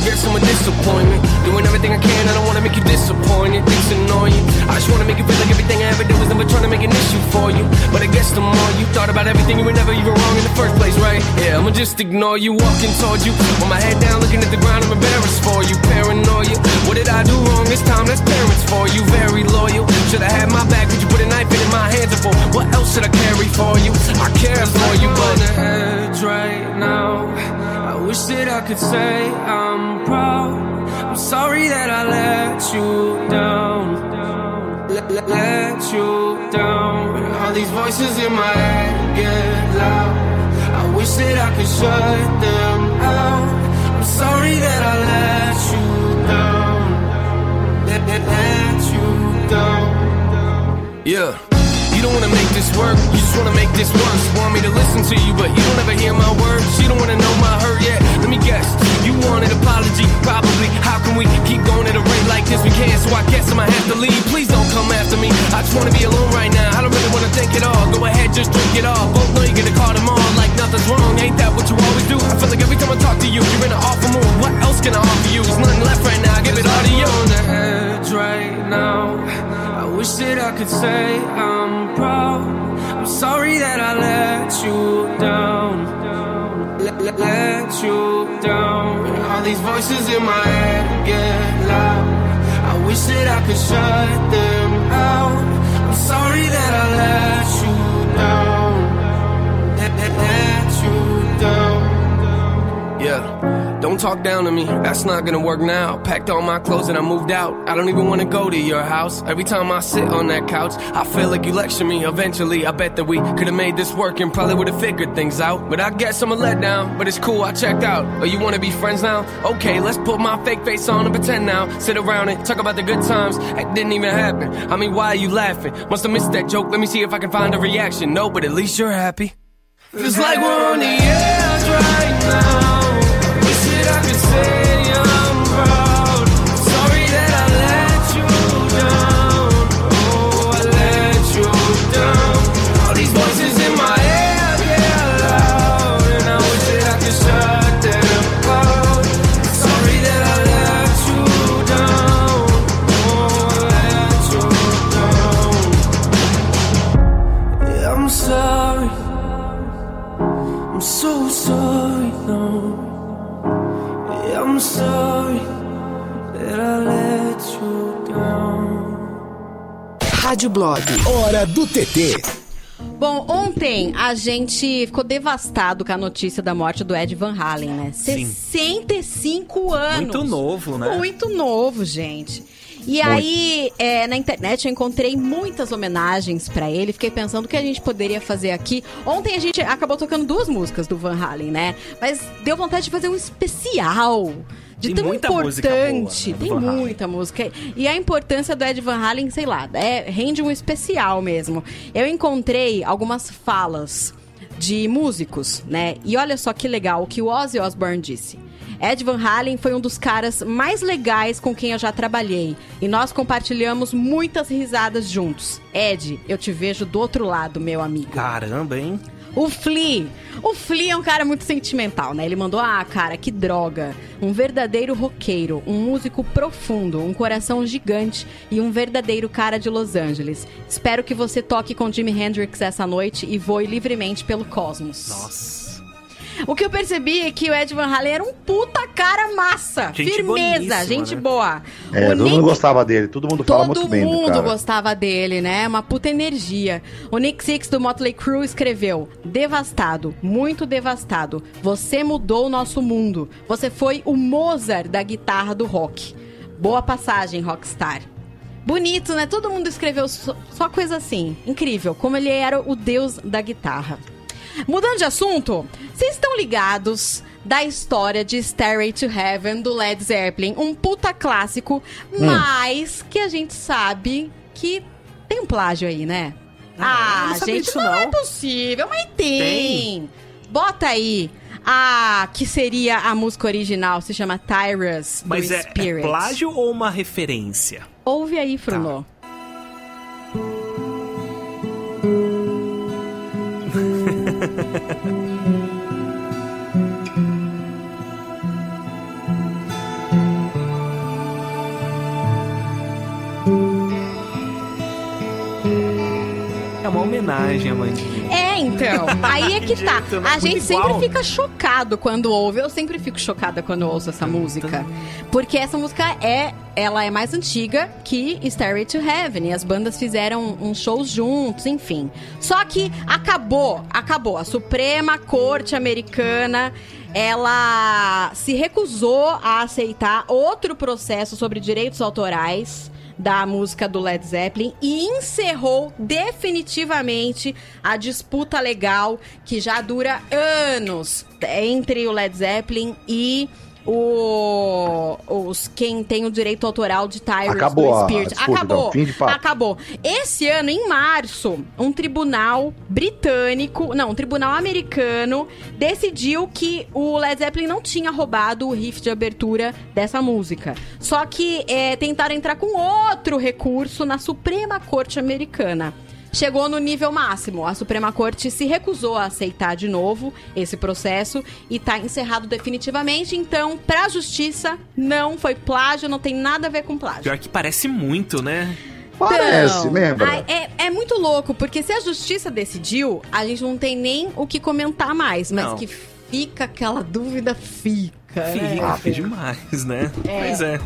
I guess I'm a disappointment. Doing everything I can, I don't wanna make you disappointed. Things annoy you. I just wanna make you feel like everything I ever did was never trying to make an issue for you. But I guess the more you thought about everything, you were never even wrong in the first place, right? Yeah, I'ma just ignore you, walking towards you. With my head down, looking at the ground, I'm embarrassed for you. Paranoia. What did I do wrong this time? That's parents for you. Very loyal. Should've had my back, could you put a knife in my hands for? What else should I carry for you? I care for you, but on the edge right now. I wish that I could say I'm proud. I'm sorry that I let you down. Let, let, let you down. All these voices in my head get loud. I wish that I could shut them out. I'm sorry that I let you down. Let, let, let you down. Yeah. You don't wanna make this work, you just wanna make this once. Want me to listen to you, but you don't ever hear my words. You don't wanna know my hurt you want an apology, probably. How can we keep going at a rate like this? We can't, so I guess I'ma have to leave. Please don't come after me. I just wanna be alone right now. I don't really wanna think at all. Go ahead, just drink it all. Both know you're gonna call them all like nothing's wrong. Ain't that what you always do? I feel like every time I talk to you, you're in an awful mood. What else can I offer you? There's nothing left right now. Give it all to you. On the edge right now. I wish that I could say I'm proud. I'm sorry that I let you down. Let, you down. All these voices in my head get loud. I wish that I could shut them out. I'm sorry that I let you down. Let, let, let you down. Yeah. Don't talk down to me, that's not gonna work now. Packed all my clothes and I moved out. I don't even wanna go to your house. Every time I sit on that couch, I feel like you lecture me. Eventually, I bet that we could've made this work and probably would've figured things out. But I guess I'm a letdown, but it's cool, I checked out. Oh, you wanna be friends now? Okay, let's put my fake face on and pretend now. Sit around and talk about the good times. That didn't even happen. I mean, why are you laughing? Must have missed that joke. Let me see if I can find a reaction. No, but at least you're happy. Feels like we're on the edge Rádio Blog. Hora do TT. Bom, ontem a gente ficou devastado com a notícia da morte do Ed Van Halen, né? Sim. 65 anos. Muito novo, né? Muito novo, gente. E Muito. aí, é, na internet eu encontrei muitas homenagens pra ele. Fiquei pensando o que a gente poderia fazer aqui. Ontem a gente acabou tocando duas músicas do Van Halen, né? Mas deu vontade de fazer um especial. De tão importante. boa, né, Tem muita música. E a importância do Ed Van Halen, sei lá, é, rende um especial mesmo. Eu encontrei algumas falas de músicos, né? E olha só que legal o que o Ozzy Osbourne disse. Ed Van Halen foi um dos caras mais legais com quem eu já trabalhei. E nós compartilhamos muitas risadas juntos. Ed, eu te vejo do outro lado, meu amigo. Caramba, hein? O Flea. O Flea é um cara muito sentimental, né? Ele mandou, ah, cara, que droga. Um verdadeiro roqueiro, um músico profundo, um coração gigante e um verdadeiro cara de Los Angeles. Espero que você toque com Jimi Hendrix essa noite e voe livremente pelo cosmos. Nossa. O que eu percebi é que o Ed Van Halen era um puta cara massa. Gente firmeza, gente né? boa. É, o todo Nick mundo gostava dele, todo mundo fala Todo muito bem do mundo gostava dele, né? Uma puta energia. O Nick Six do Motley Crue escreveu: Devastado, muito devastado. Você mudou o nosso mundo. Você foi o Mozart da guitarra do rock. Boa passagem, Rockstar. Bonito, né? Todo mundo escreveu só, só coisa assim. Incrível, como ele era o deus da guitarra. Mudando de assunto, vocês estão ligados da história de Stairway to Heaven do Led Zeppelin? Um puta clássico, mas que a gente sabe que tem um plágio aí, né? Ah, sabia gente, não, não. é possível, mas tem. Tem? Bota aí a que seria a música original, se chama Tyrus Mas é, é plágio ou uma referência? Ouve aí, Fruno. É uma homenagem, Amandinha. É, então. Aí é que tá. A gente sempre fica chocado quando ouve. Eu sempre fico chocada quando ouço essa música. Porque essa música é. Ela é mais antiga que Stairway to Heaven. E as bandas fizeram uns shows juntos, enfim. Só que acabou, acabou. A Suprema Corte Americana. Ela se recusou a aceitar outro processo sobre direitos autorais da música do Led Zeppelin e encerrou definitivamente a disputa legal que já dura anos entre o Led Zeppelin e o, os quem tem o direito autoral de Tyrus Acabou do a Spirit. Acabou. então, de papo. Acabou. Esse ano, em março, um tribunal britânico, não, um tribunal americano decidiu que o Led Zeppelin não tinha roubado o riff de abertura dessa música. Só que é, tentaram entrar com outro recurso na Suprema Corte Americana. Chegou no nível máximo. A Suprema Corte se recusou a aceitar de novo esse processo e tá encerrado definitivamente. Então, pra justiça, não foi plágio, não tem nada a ver com plágio. Pior que parece muito, né? Parece, Então, lembra? É, é muito louco, porque se a justiça decidiu, a gente não tem nem o que comentar mais, mas Não. que fica aquela dúvida, fica. Fica, né? fica demais, né? É. Pois é.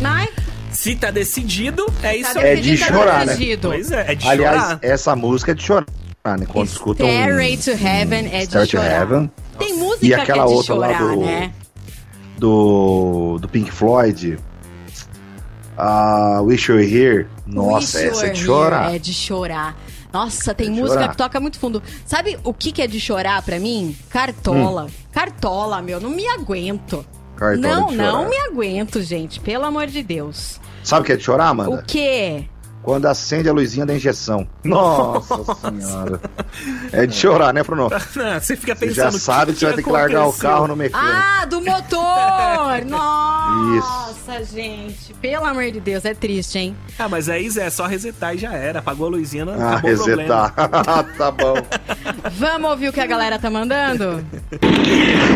Mas Se tá decidido, é isso Tá aí. É de chorar, né? Pois é, é de Aliás, chorar. essa música é de chorar, né? Quando escutam Stairway to Heaven é de Stairway to chorar. Heaven. Tem música E que aquela é de outra lá chorar, do- né? do, do Pink Floyd, a Wish You Were Here, nossa, Wish essa é de chorar. É de chorar. Nossa, tem de música chorar. que toca muito fundo. Sabe o que, que é de chorar pra mim? Cartola. Cartola, meu, não me aguento. Cartola não, não me aguento, gente. Pelo amor de Deus. Sabe o que é de chorar, Amanda? O quê? Quando acende a luzinha da injeção. Nossa senhora. É de chorar, né, Bruno? Não, você fica Você pensando. já sabe que você vai ter que largar o carro no mecânico. Ah, do motor! Nossa, gente. Pelo amor de Deus, é triste, hein? Ah, mas aí, Zé, é só resetar e já era. Apagou a luzinha, não Ah, acabou o problema. resetar. tá bom. Vamos ouvir o que a galera tá mandando?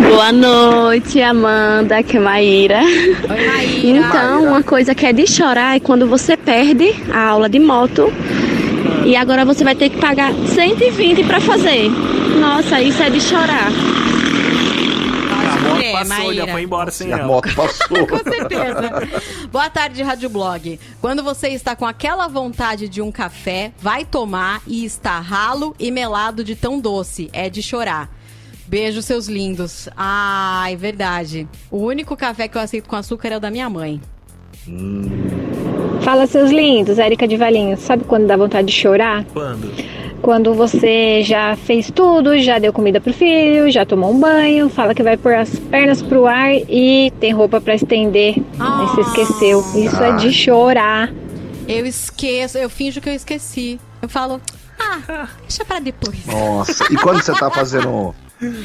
Boa noite, Amanda, que é Maíra. Oi, Maíra. Então, uma coisa que é de chorar é quando você perde a aula de moto e agora você vai ter que pagar 120 para fazer. Nossa, isso é de chorar. Passou, Maíra? já foi embora sem E a ela. moto passou. Com certeza. Boa tarde, Rádio Blog. Quando você está com aquela vontade de um café, vai tomar e está ralo e melado de tão doce. É de chorar. Beijo, seus lindos. Ai, verdade. O único café que eu aceito com açúcar é o da minha mãe. Fala, seus lindos, Érica de Valinhos. Sabe quando dá vontade de chorar? Quando? Quando você já fez tudo, já deu comida pro filho, já tomou um banho, fala que vai pôr as pernas pro ar e tem roupa pra estender. Aí você esqueceu. Isso é de chorar. Eu esqueço, eu finjo que eu esqueci. Eu falo, ah, deixa pra depois. Nossa, e quando você tá fazendo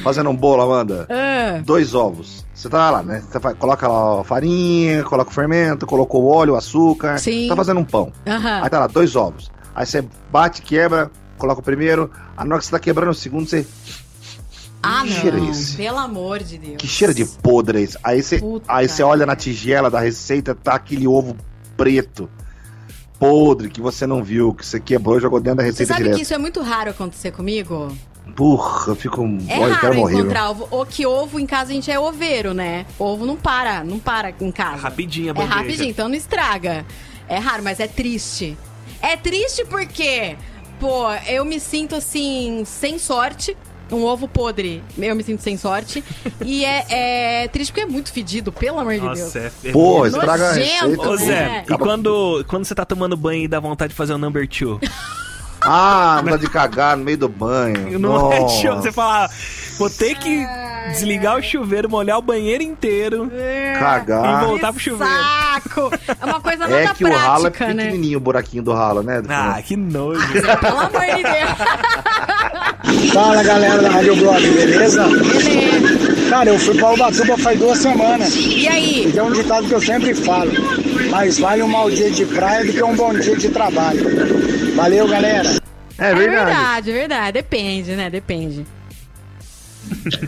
fazendo um bolo, Amanda? Ah. Dois ovos. Você tá lá, né? Você coloca lá a farinha, coloca o fermento, colocou o óleo, o açúcar. Sim. Tá fazendo um pão. Aham. Aí tá lá, dois ovos. Aí você bate, quebra, coloca o primeiro. Que você tá quebrando o segundo, você. Ah, Que cheiro é não. esse? Pelo amor de Deus. Que cheiro de podre é esse? Aí você, aí você olha na tigela da receita, tá aquele ovo preto, podre, que você não viu, que você quebrou e jogou dentro da Você receita sabe direto. que isso é muito raro acontecer comigo? Porra, eu fico. É olha, raro quero morrer. viu? encontrar ovo. Ou que ovo em casa a gente é oveiro, né? Ovo não para, não para em casa. Rapidinho a É rapidinho, então não estraga. É raro, mas é triste. É triste porque, pô, eu me sinto assim, sem sorte. Um ovo podre, eu me sinto sem sorte. e é, é triste porque é muito fedido, pelo amor de Deus. Nossa, é, é Pô, estraga a receita. Ô né? Zé, e quando, quando você tá tomando banho e dá vontade de fazer o number two? Ah, vontade de cagar no meio do banho. Não é Nossa. show, você fala, vou ter que desligar o chuveiro, molhar o banheiro inteiro Cagar. e voltar pro chuveiro. Saco! É uma coisa nada É que o ralo é prática, né? pequenininho, o buraquinho do ralo, né? Ah, que nojo. Pelo amor de Deus. Fala galera da Rádio Blog, beleza? Cara, eu fui pra Ubatuba faz duas semanas. E aí? E tem um ditado que eu sempre falo: mais vale um mau dia de praia do que um bom dia de trabalho. Valeu, galera. É É verdade, é verdade. Depende, né? Depende.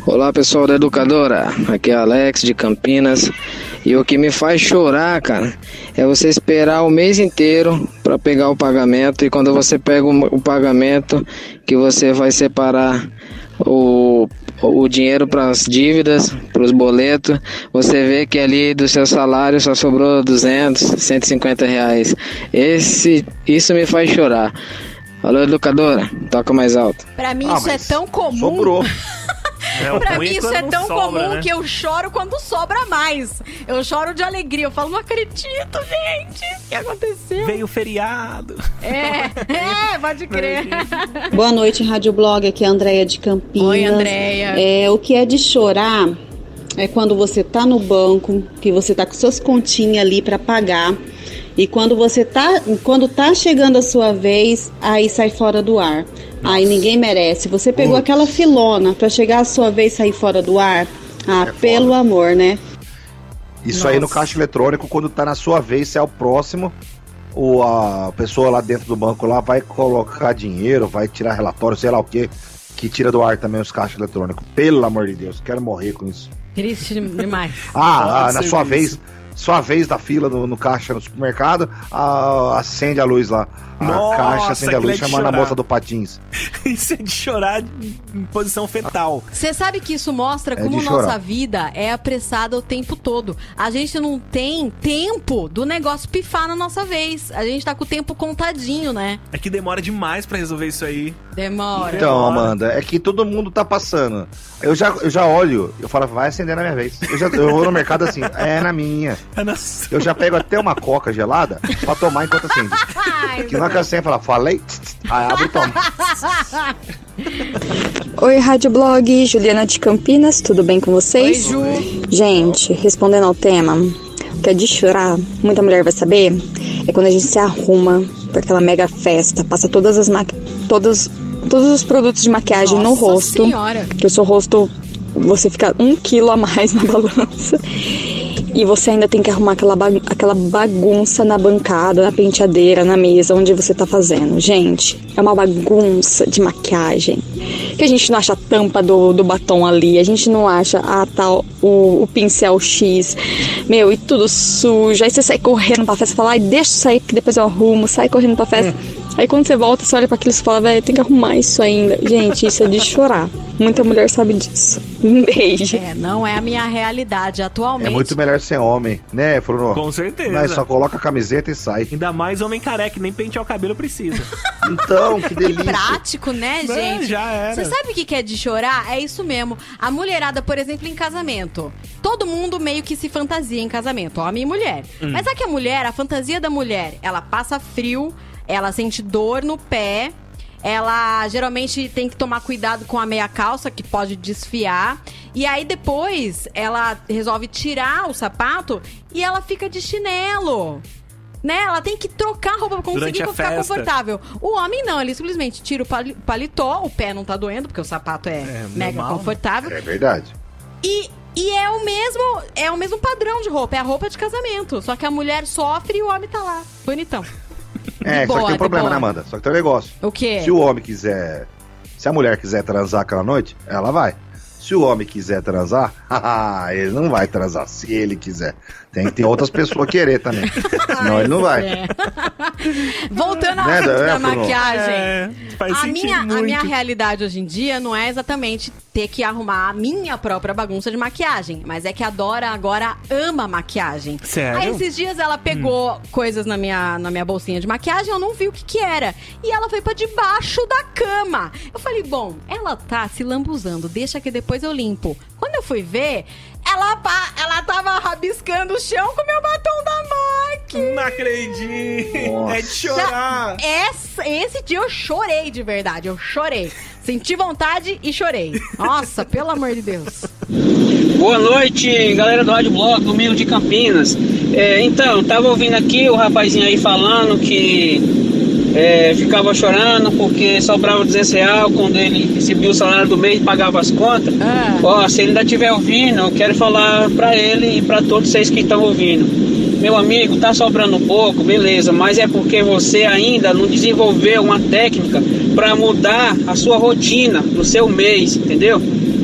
Olá pessoal da Educadora, aqui é Alex de Campinas e o que me faz chorar, cara, é você esperar o mês inteiro para pegar o pagamento e quando você pega o, pagamento que você vai separar o, o dinheiro para as dívidas, para os boletos, você vê que ali do seu salário só sobrou 200, 150 reais. Esse, isso me faz chorar. Alô, educadora, toca mais alto. Pra mim Ah, isso é tão comum. sobrou. É, pra ruim mim é isso é tão sobra, comum né? que eu choro quando sobra mais. Eu choro de alegria. Eu falo, não acredito, gente. O que aconteceu? Veio o feriado. É, é, pode crer. Boa noite, Rádio Blog. Aqui é a Andréia de Campinas. Oi, Andréia. É, o que é de chorar é quando você tá no banco, que você tá com suas continhas ali para pagar. E quando você tá, quando tá chegando a sua vez, aí sai fora do ar. Aí ninguém merece. Você pegou aquela filona para chegar a sua vez e sair fora do ar. Ah, pelo amor, né? Isso aí no caixa eletrônico, quando tá na sua vez, se é o próximo, o, a pessoa lá dentro do banco lá vai colocar dinheiro, vai tirar relatório, sei lá o que, que tira do ar também os caixas eletrônicos. Pelo amor de Deus, quero morrer com isso. Triste demais. Ah, ah, na sua vez, sua vez da fila no, no caixa no supermercado, ah, acende a luz lá. A Nossa, caixa acende a luz, é chamando a moça do patins. Isso é de chorar em posição fetal. Você sabe que isso mostra É como nossa chorar. vida é apressada o tempo todo. A gente não tem tempo do negócio pifar na nossa vez. A gente tá com o tempo contadinho, né? É que demora demais pra resolver isso aí. Demora. Então, Amanda, é que todo mundo tá passando. Eu já, eu já olho, eu falo, vai acender na minha vez. Eu, já, eu vou no mercado assim, é na minha. Eu já pego até uma coca gelada pra tomar enquanto acende. Que na acende, fala, falei, aí abre e toma. Oi, Rádio Blog, Juliana de Campinas, tudo bem com vocês? Oi, Ju. Gente, respondendo ao tema, o que é de chorar, muita mulher vai saber, é quando a gente se arruma pra aquela mega festa, passa todas as maqui... todos, todos os produtos de maquiagem no Nossa rosto. Senhora. Que o seu rosto, você fica um quilo a mais na balança. E você ainda tem que arrumar aquela, ba- aquela bagunça na bancada, na penteadeira, na mesa, onde você tá fazendo. Gente, é uma bagunça de maquiagem. Que a gente não acha a tampa do, do batom ali, a gente não acha a tal, o, o pincel X. Meu, e tudo sujo. Aí você sai correndo pra festa e fala, ai, deixa eu sair que depois eu arrumo. Sai correndo pra festa. Aí quando você volta, você olha pra aquilo e fala, velho, tem que arrumar isso ainda. Gente, isso é de chorar. Muita mulher sabe disso. Um beijo. É, não é a minha realidade atualmente. É muito melhor ser homem, né, Bruno? Com certeza. Mas só coloca a camiseta e sai. Ainda mais homem careca, nem pentear o cabelo precisa. Então, que delícia. prático, né, gente? já era. Você sabe o que que é de chorar? É isso mesmo. A mulherada, por exemplo, em casamento. Todo mundo meio que se fantasia em casamento, homem e mulher. Hum. Mas é que a mulher, a fantasia da mulher, ela passa frio, ela sente dor no pé. Ela geralmente tem que tomar cuidado com a meia calça, que pode desfiar. E aí depois ela resolve tirar o sapato e ela fica de chinelo. Né? Ela tem que trocar a roupa pra conseguir a ficar confortável. O homem não, ele simplesmente tira o paletó, o pé não tá doendo, porque o sapato é, mega normal. confortável. É verdade. E, e é o mesmo é o mesmo padrão de roupa, é a roupa de casamento. Só que a mulher sofre e o homem tá lá, bonitão. É, De só que boa, tem um problema, boa. né, Amanda? Só que tem um negócio. O quê? Se o homem quiser. Se a mulher quiser transar aquela noite, ela vai. Se o homem quiser transar, ele não vai transar. Se ele quiser. Tem que ter outras pessoas querer também. Senão ele não vai. É. Voltando ao Né, assunto né, da maquiagem. É, a, minha, a minha realidade hoje em dia não é exatamente ter que arrumar a minha própria bagunça de maquiagem, mas é que a Dora agora ama maquiagem. Sério? Aí esses dias ela pegou coisas na minha, na minha bolsinha de maquiagem, eu não vi o que que era. E ela foi pra debaixo da cama. Eu falei, bom, ela tá se lambuzando, deixa que depois eu limpo. Quando eu fui ver, ela, ela tava rabiscando o chão com o meu batom da MAC. Não acredito. Nossa. É de chorar. Essa- esse dia eu chorei de verdade, eu chorei. Senti vontade e chorei. Nossa, pelo amor de Deus. Boa noite, galera do Rádio Blog, domingo de Campinas. É, então, tava ouvindo aqui o rapazinho aí falando que é, ficava chorando porque sobrava 200 reais quando ele recebia o salário do mês e pagava as contas. Ó, se ele ainda estiver ouvindo, eu quero falar pra ele e pra todos vocês que estão ouvindo. Meu amigo, tá sobrando pouco, beleza, mas é porque você ainda não desenvolveu uma técnica para mudar a sua rotina no seu mês, entendeu?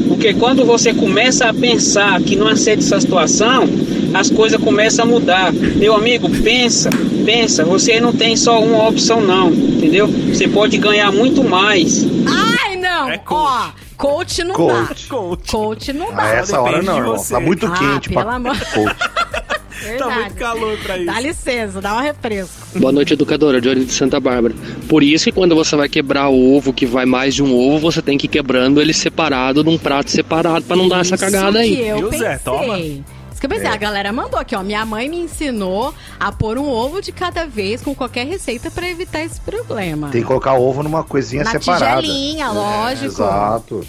Porque quando você começa a pensar que não aceita essa situação, as coisas começam a mudar. Meu amigo, pensa, pensa, você não tem só uma opção não, entendeu? Você pode ganhar muito mais. Ai, não! Ó, coach não Coach. dá. Coach. não dá. A essa hora não, irmão. Tá muito ah, quente pelo pra amor. coach. Verdade. Tá muito calor pra isso. Dá licença, dá um refresco. Boa noite, educadora. Johnny de Santa Bárbara. Por isso que quando você vai quebrar o ovo, que vai mais de um ovo, você tem que ir quebrando ele separado num prato separado pra não dar essa cagada Isso aí. que eu pensei. Isso que eu pensei, É. a galera mandou aqui, ó. Minha mãe me ensinou a pôr um ovo de cada vez com qualquer receita pra evitar esse problema. Tem que colocar o ovo numa coisinha Na separada. tigelinha, É, lógico. exato.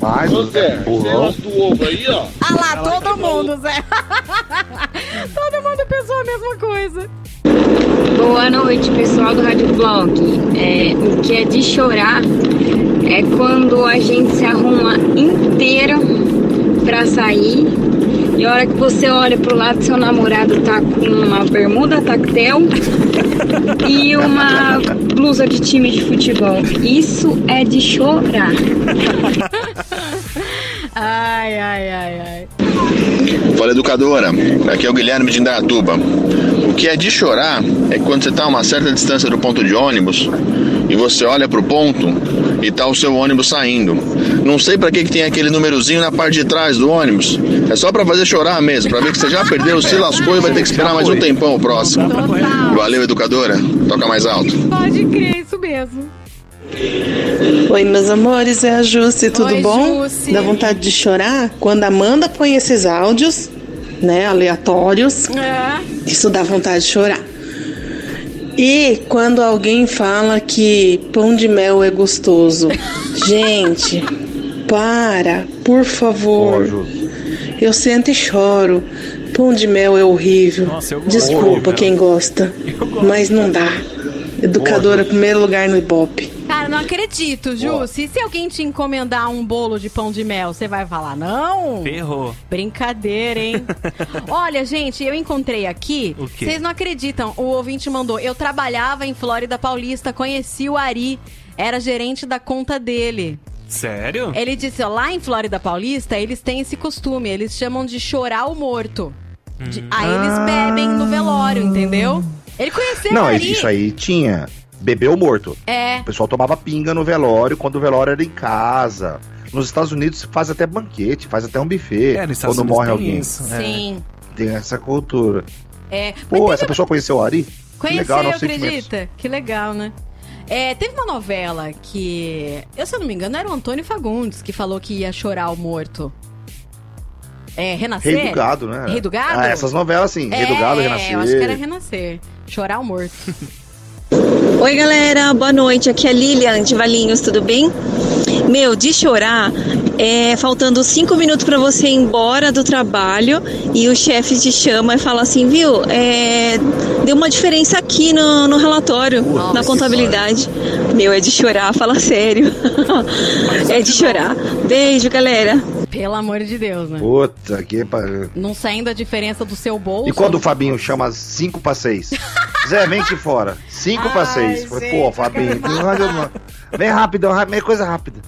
Mas, Zé, burrão. negócio do ovo aí, ó. Ah lá, todo mundo, Zé. todo mundo pensou a mesma coisa. Boa noite, pessoal do Rádio Blog. É, o que é de chorar é quando a gente se arruma inteira pra sair e a hora que você olha pro lado, seu namorado tá com uma bermuda tactel e uma blusa de time de futebol. Isso é de chorar. Ai, ai, ai, ai. Fala educadora, aqui é o Guilherme de Indaiatuba. O que é de chorar é quando você está a uma certa distância do ponto de ônibus e você olha pro ponto e tá o seu ônibus saindo. Não sei para que, que tem aquele númerozinho na parte de trás do ônibus. É só para fazer chorar mesmo, para ver que você já perdeu, se lascou e vai ter que esperar mais um tempão o próximo. Valeu educadora, toca mais alto. Pode crer, isso mesmo. Oi, meus amores, é a Jusce, tudo Oi, bom? Jusce. Dá vontade de chorar? Quando a Amanda põe esses áudios, né, aleatórios, É. isso dá vontade de chorar. E quando alguém fala que pão de mel é gostoso. Gente, para, por favor. Eu sento e choro. Pão de mel é horrível. Nossa, eu gosto. Desculpa quem gosta, mas não dá. Educadora, primeiro lugar no Ibope. Cara, não acredito, Ju. Se, se alguém te encomendar um bolo de pão de mel, você vai falar não? Ferrou. Brincadeira, hein? Olha, gente, eu encontrei aqui. Vocês não acreditam. O ouvinte mandou. Eu trabalhava em Flórida Paulista, conheci o Ari. Era gerente da conta dele. Sério? Ele disse, ó, lá em Flórida Paulista, eles têm esse costume. Eles chamam de chorar o morto. De- Hum. Aí eles bebem no velório, entendeu? Ele conheceu Não, o Ari. isso aí tinha. Bebeu morto. É. O pessoal tomava pinga no velório quando o velório era em casa. Nos Estados Unidos faz até banquete, faz até um buffet. É, nos Estados quando Unidos morre tem alguém. isso, é. Sim. Tem essa cultura. É. Pô, essa pessoa conheceu o Ari? Que Conheceu, legal, acredita? Que legal, né? É, teve uma novela que, eu se eu não me engano, era o Antônio Fagundes que falou que ia chorar o morto. É, Renascer? Rei do Gado, né? Rei do Gado? Ah, essas novelas, sim. Rei do Gado, é, Renascer. eu acho que era Renascer. Chorar o morto. Oi, galera, boa noite. Aqui é a Lilian de Valinhos, tudo bem? Meu, de chorar, é faltando cinco minutos para você ir embora do trabalho e o chefe te chama e fala assim, viu? É, deu uma diferença aqui no, no relatório, na contabilidade. Meu, é de chorar, fala sério. é de chorar. Beijo, galera. Pelo amor de Deus, né? Puta que pa- Não saindo a diferença do seu bolso. E quando o Fabinho chama 5 para 6? Zé, vem aqui fora. 5 para 6. Pô, gente. Fabinho, vem rápido, ra- meia coisa rápida.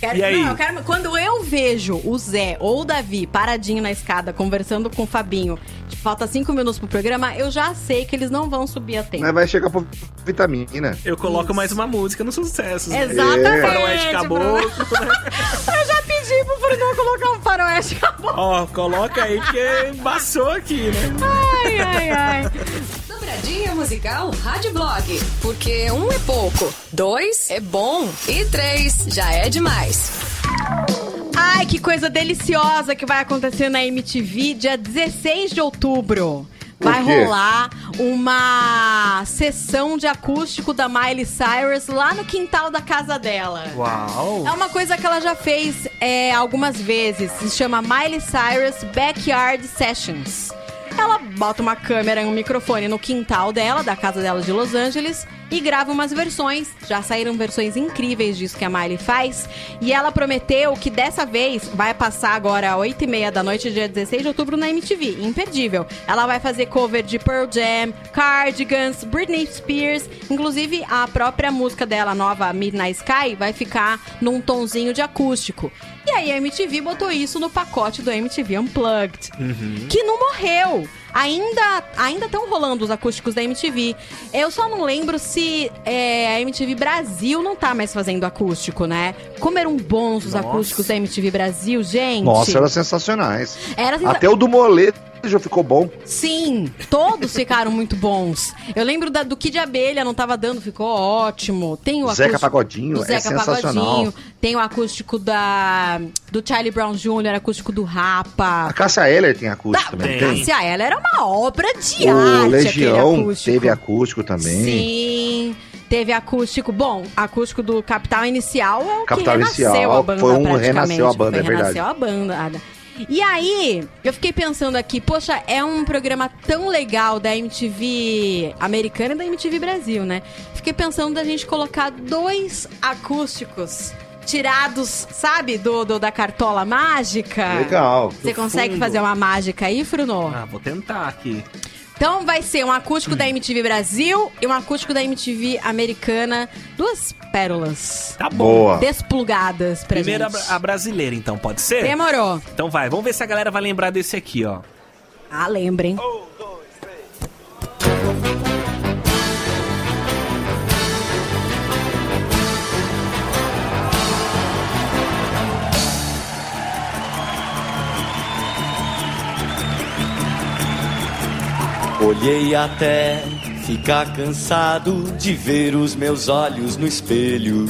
Quero- E aí? Não, eu quero- quando eu vejo o Zé ou o Davi paradinho na escada conversando com o Fabinho, tipo, falta cinco minutos pro programa, eu já sei que eles não vão subir a tempo. Mas vai chegar por vitamina. Eu coloco mais uma música no sucesso. Exatamente, Faroeste Caboclo. Eu já pedi pro Bruno colocar um faroeste acabou. Ó, coloca aí que embaçou aqui, né? Ai, ai, ai. Dobradinha musical Rádio Blog. Porque um é pouco, dois é bom e três já é demais. Ai, que coisa deliciosa que vai acontecer na MTV dia 16 de outubro. Vai rolar uma sessão de acústico da Miley Cyrus lá no quintal da casa dela. Uau! É uma coisa que ela já fez é, algumas vezes. Se chama Miley Cyrus Backyard Sessions. Ela bota uma câmera e um microfone no quintal dela, da casa dela de Los Angeles, e grava umas versões. Já saíram versões incríveis disso que a Miley faz. E ela prometeu que dessa vez vai passar agora às 8h30 da noite, dia 16 de outubro, na MTV. Imperdível. Ela vai fazer cover de Pearl Jam, Cardigans, Britney Spears. Inclusive, a própria música dela, nova Midnight Sky, vai ficar num tonzinho de acústico. E aí a MTV botou isso no pacote do MTV Unplugged que não morreu. Ainda ainda estão rolando os acústicos da MTV. Eu só não lembro se é, a MTV Brasil não tá mais fazendo acústico, né? Como eram bons os Nossa. acústicos da MTV Brasil, gente. Nossa, eram sensacionais. Era sensa- Até o do molejo ficou bom. Sim, todos ficaram muito bons. Eu lembro da- do que de abelha não tava dando, ficou ótimo. Tem o Zeca acústico Pagodinho, do é Zeca sensacional. Pagodinho, tem o acústico da do Charlie Brown Jr., acústico do Rapa. A Cássia Eller tem acústico também. Tem. Cássia Ela era uma obra de O arte, Legião acústico. teve acústico também. Sim, teve acústico. Bom, acústico do Capital Inicial é o Capital que renasceu Inicial a banda foi um praticamente. renasceu a banda, é verdade. renasceu a banda. E aí, eu fiquei pensando aqui, poxa, é um programa tão legal da MTV americana e da MTV Brasil, né? Fiquei pensando da gente colocar dois acústicos tirados, sabe, do, do- da cartola mágica. Legal. Você consegue fundo. fazer uma mágica aí, Fruno? Ah, vou tentar aqui. Então vai ser um acústico da MTV Brasil e um acústico da MTV americana. Duas pérolas. Tá bom. Boa. Desplugadas pra Primeiro a, gente. bra- a brasileira, então, pode ser? Demorou. Então vai, vamos ver se a galera vai lembrar desse aqui, ó. Ah, lembrem. Olhei até ficar cansado de ver os meus olhos no espelho.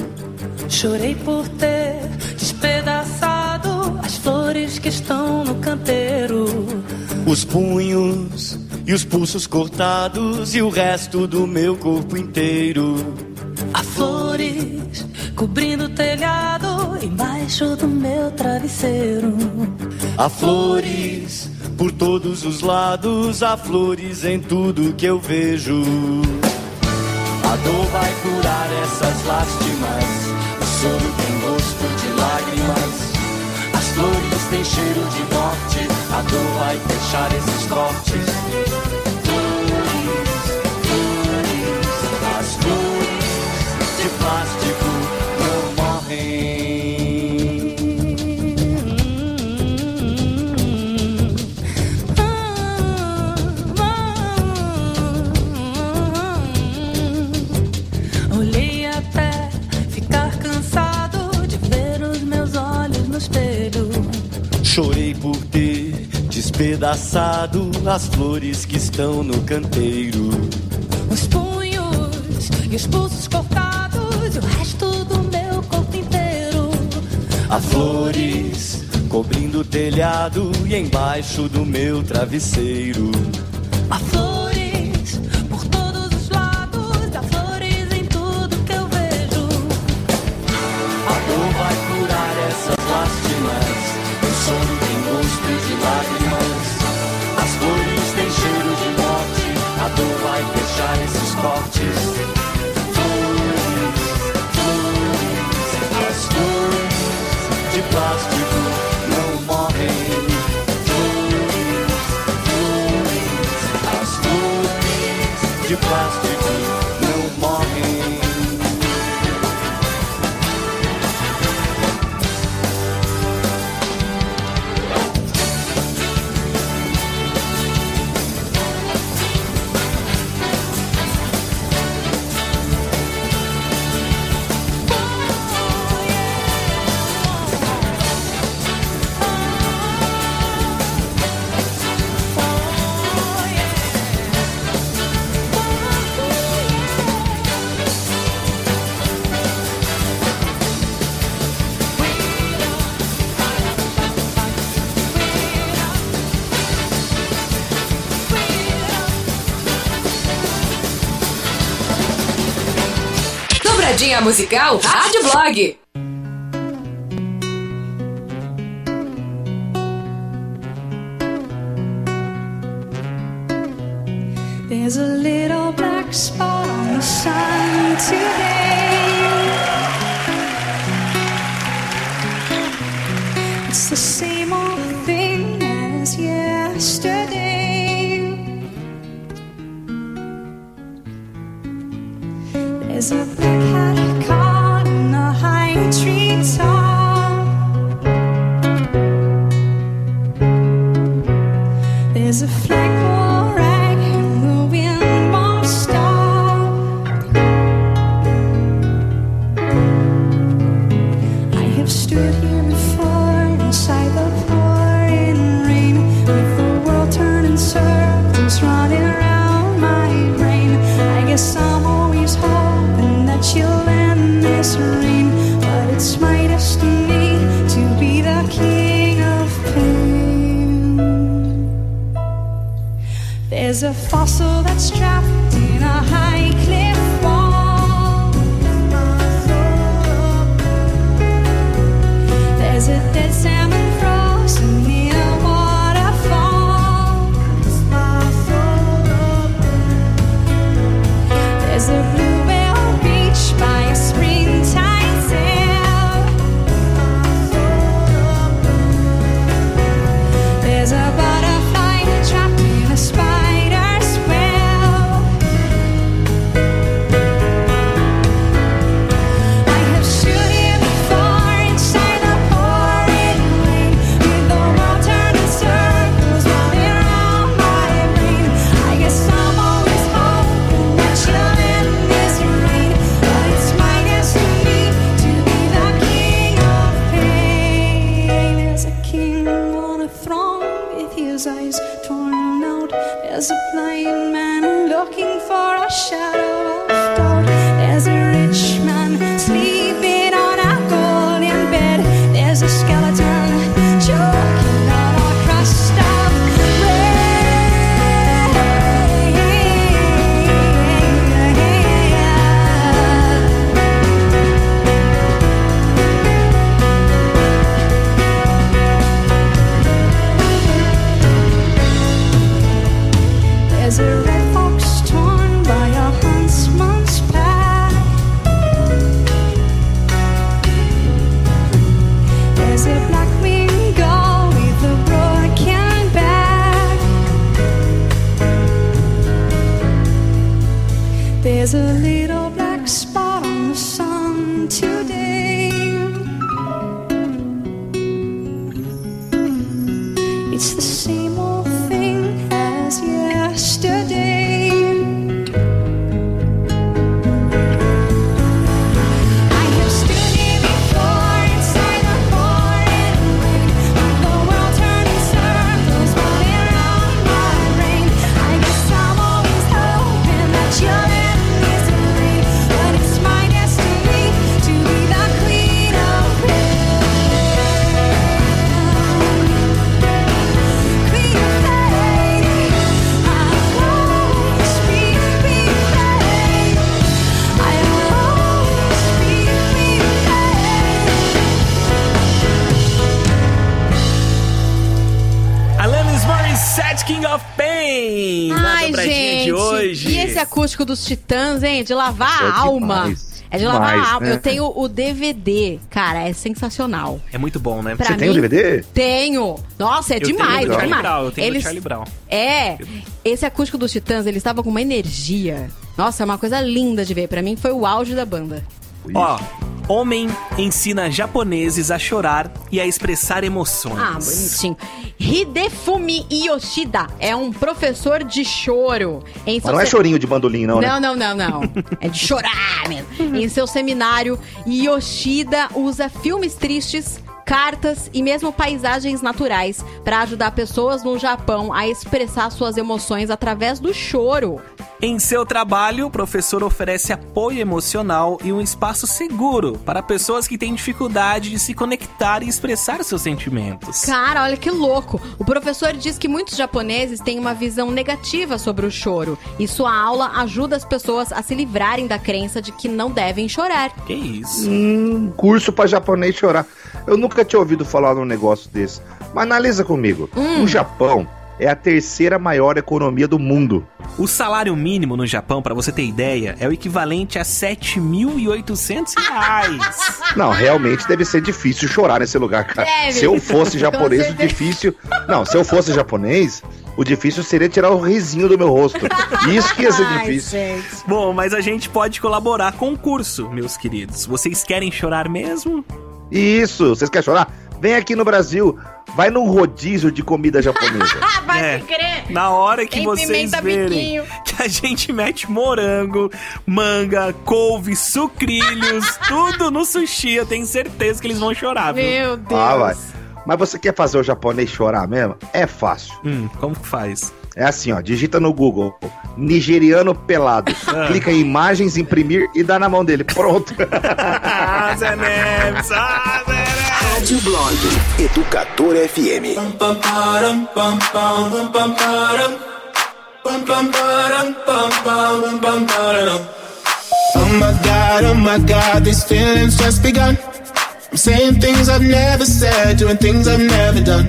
Chorei por ter despedaçado as flores que estão no canteiro. Os punhos e os pulsos cortados e o resto do meu corpo inteiro. Há flores cobrindo o telhado embaixo do meu travesseiro. Há flores por todos os lados, há flores em tudo que eu vejo. A dor vai curar essas lástimas, o soro tem gosto de lágrimas. As flores têm cheiro de morte, a dor vai fechar esses cortes. Chorei por ter despedaçado as flores que estão no canteiro. Os punhos e os pulsos cortados, e o resto do meu corpo inteiro. Há flores cobrindo o telhado e embaixo do meu travesseiro. Há flores musical Rádio Blog. is a acústico dos Titãs, hein? De lavar É a alma. demais. É de lavar a alma. né? Eu tenho o DVD. Cara, é sensacional. É muito bom, né? Pra Você tem o mim- DVD? Tenho. Nossa, é Eu tenho demais, do é demais. Brown, eu tenho Eles- Charlie Brown. É, esse acústico dos Titãs, ele estava com uma energia. Nossa, é uma coisa linda de ver. Pra mim foi o auge da banda. Ó, homem ensina japoneses a chorar e a expressar emoções. Ah, bonitinho. Hidefumi Yoshida é um professor de choro. Em Mas seu não é se- chorinho de bandolim, não, né? Não, não, não, não. É de chorar mesmo. em seu seminário, Yoshida usa filmes tristes, cartas e mesmo paisagens naturais para ajudar pessoas no Japão a expressar suas emoções através do choro. Em seu trabalho, o professor oferece apoio emocional e um espaço seguro para pessoas que têm dificuldade de se conectar e expressar seus sentimentos. Cara, olha que louco. O professor diz que muitos japoneses têm uma visão negativa sobre o choro e sua aula ajuda as pessoas a se livrarem da crença de que não devem chorar. Que isso? Hum, curso pra japonês chorar. Eu nunca tinha ouvido falar num negócio desse. Mas analisa comigo. Hum. O Japão é a terceira maior economia do mundo. O salário mínimo no Japão, para você ter ideia, é o equivalente a 7.800 reais. Não, realmente deve ser difícil chorar nesse lugar, cara. Deve. Se eu fosse japonês, o difícil. Não, se eu fosse japonês, o difícil seria tirar o risinho do meu rosto. Isso que ia ser difícil. Bom, mas a gente pode colaborar com o curso, meus queridos. Vocês querem chorar mesmo? Isso, vocês querem chorar? Vem aqui no Brasil. Vai num rodízio de comida japonesa. Vai É. crer. Na hora que Tem vocês verem biquinho. que a gente mete morango, manga, couve, sucrilhos, tudo no sushi, eu tenho certeza que eles vão chorar, viu? Meu Ah, vai. Mas você quer fazer o japonês chorar mesmo? É fácil. Hum, como que faz? É assim, ó, digita no Google, nigeriano pelado. Ah. Clica em imagens, imprimir e dá na mão dele. Pronto. Ah, Zé Neves, ah, Zé Neves. Rádio Blog Educador FM. Oh my god, oh my god, these feelings just begun. I'm saying things I've never said, doing things I've never done.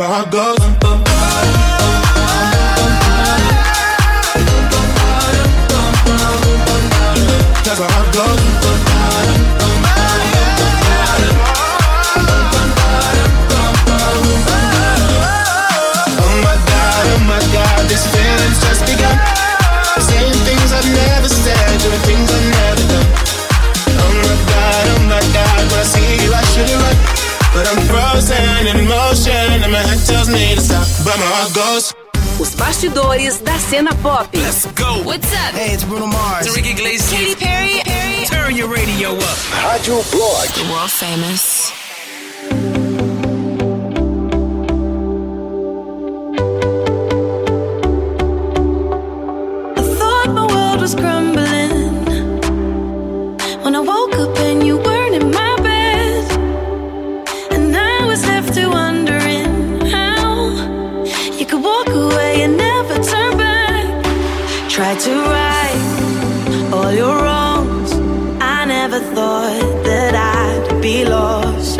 how I go. Bastidores da cena pop. Let's go. What's up? Hey, it's Bruno Mars. It's Ricky Iglesias. Katy Perry. Perry. Turn your radio up. Rádio Blog. The world famous. Tried to right all your wrongs. I never thought that I'd be lost,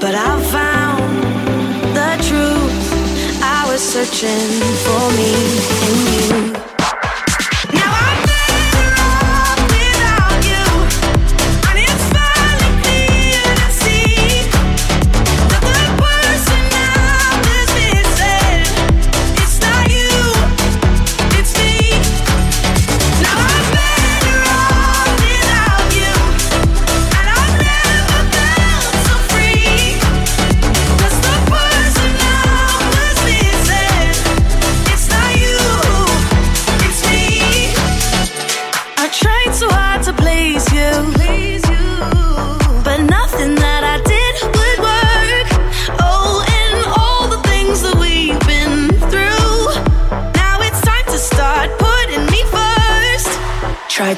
but I found the truth. I was searching for me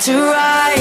to right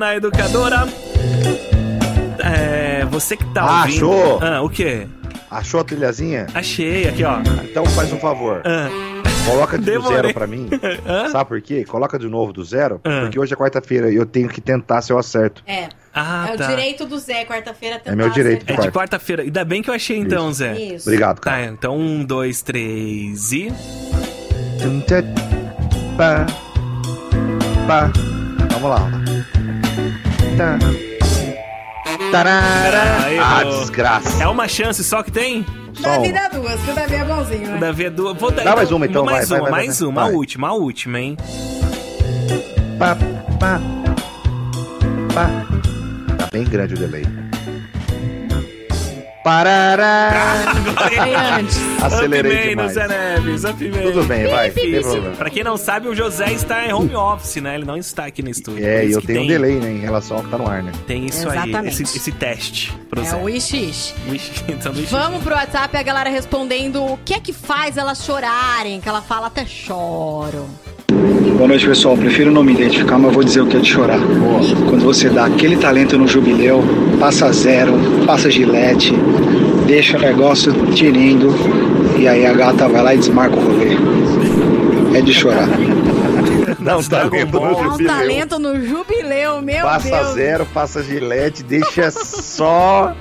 na Educadora. É, você que tá Ah, ouvindo... achou? Ah, o quê? Achou a trilhazinha? Achei, aqui ó. Então faz um favor. Ah. Coloca de Demorei. zero pra mim. Sabe por quê? Coloca de novo do zero. Ah. Porque hoje é quarta-feira e eu tenho que tentar se eu acerto. É. Ah, é o tá. direito do Zé, quarta-feira tentar É meu direito, acertar. É de quarta-feira. Ainda bem que eu achei então, Zé. Isso. Obrigado, Tá, então um, dois, três e... Tum, tchá, Pá. Pá. Vamos lá. Tá. Tarara. Ah, Ah, desgraça. É uma chance só que tem? Só uma. Dá duas, que o Davi é bonzinho, né? Davi é duas. Vou dar, Dá mais uma, então, Mais vai, uma, vai, vai, mais vai. uma. A última, a última, hein? Pá, pá. Pá. Tá bem grande o delay. Parará. Acelerei demais. Zé Neves. Tudo bem, vai, Difícil. Pra quem não sabe, o José está em home office, né? Ele não está aqui no estúdio. É, e eu tenho um tem- delay, né, em relação ao que tá no ar, né? Tem isso aí, Exatamente. esse, esse teste pro É Zé. o Wish Wish, então, Wish. Vamos pro WhatsApp a galera respondendo o que é que faz elas chorarem, que ela fala até choro. Boa noite, pessoal. Prefiro não me identificar, mas vou dizer o que é de chorar. Quando você dá aquele talento no jubileu, passa zero, passa gilete, deixa o negócio tinindo e aí a gata vai lá e desmarca o rolê. É de chorar. Dá um talento no Dá um jubileu. talento no jubileu, meu Passa Deus. zero, passa gilete, deixa só.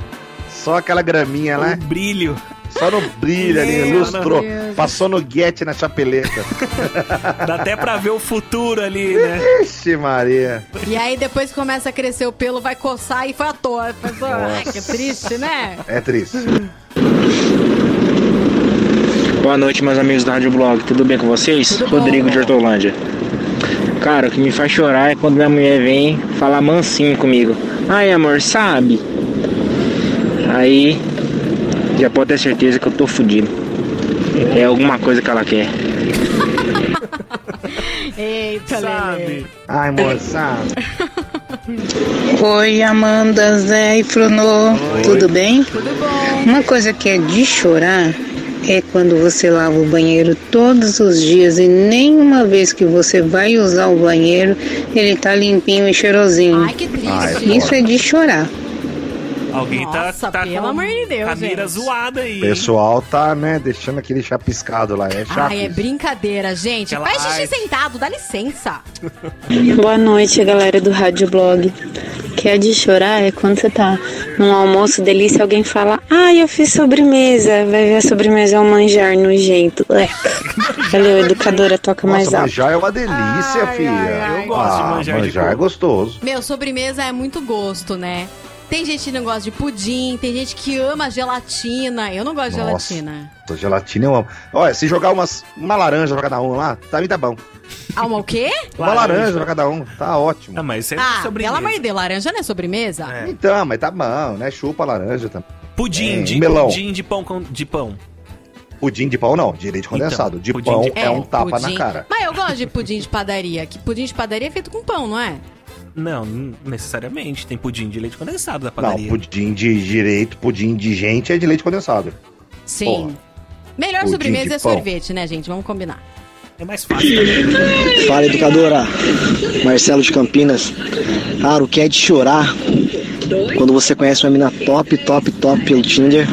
Só aquela graminha lá. O brilho. Só no brilho ali, Meu lustrou. Deus. Passou no guete na chapeleta. Dá até pra ver o futuro ali, né? Ixi, Maria. E aí depois que começa a crescer o pelo, vai coçar e foi à toa. Ai, que triste, né? É triste. Boa noite, meus amigos da Rádio Blog. Tudo bem com vocês? Tudo bom. Rodrigo de Hortolândia. Cara, o que me faz chorar é quando minha mulher vem falar mansinho comigo. Ai, amor, sabe? Aí já pode ter certeza que eu tô fudido. É alguma coisa que ela quer. Eita, Lelê. Ai, moça. Oi, Amanda, Zé e Fronô, tudo bem? Tudo bom. Uma coisa que é de chorar é quando você lava o banheiro todos os dias e nenhuma vez que você vai usar o banheiro ele tá limpinho e cheirosinho. Ai, que triste. Isso é de chorar. Alguém Nossa, tá, tá pelo com amor de Deus, a mira gente. zoada aí. O pessoal tá, né, deixando aquele chapiscado lá. É chato. Ai, é brincadeira, gente. Aquela Faz xixi sentado, dá licença. Boa noite, galera do Rádio Blog. Que é de chorar é quando você tá num almoço delícia alguém fala: Ah, eu fiz sobremesa. Vai ver a sobremesa é um manjar nojento. Eca. Valeu, educadora, toca mais Nossa, alto. manjar é uma delícia, filha. Eu gosto de ah, manjar de manjar é gostoso. Meu, sobremesa é muito gosto, né? Tem gente que não gosta de pudim, tem gente que ama gelatina. Eu não gosto de Nossa. gelatina. Tô gelatina eu amo. Olha, se jogar umas, uma laranja pra cada um lá, tá, tá bom. Ah, uma o quê? Uma laranja pra cada um, tá ótimo. Ah, mas isso é Ah, sobremesa. pelo amor de Deus, laranja não é sobremesa? Então, mas tá bom, né? Chupa a laranja também. Pudim, É, de, melão. pudim de pão com, de pão. Pudim de pão não, de leite condensado. de pudim pão de- é, um tapa pudim. na cara. Mas eu gosto de pudim de padaria. Que pudim de padaria é feito com pão, não é? Não, não necessariamente. Tem pudim de leite condensado da Não, padaria. pudim de direito, pudim de gente é de leite condensado. Sim. Porra. Melhor Pudim sobremesa é pão. sorvete, né, gente? Vamos combinar. É mais fácil também. Fala, educadora. Marcelo de Campinas. Cara, o que é de chorar quando você conhece uma mina top, top, top pelo Tinder,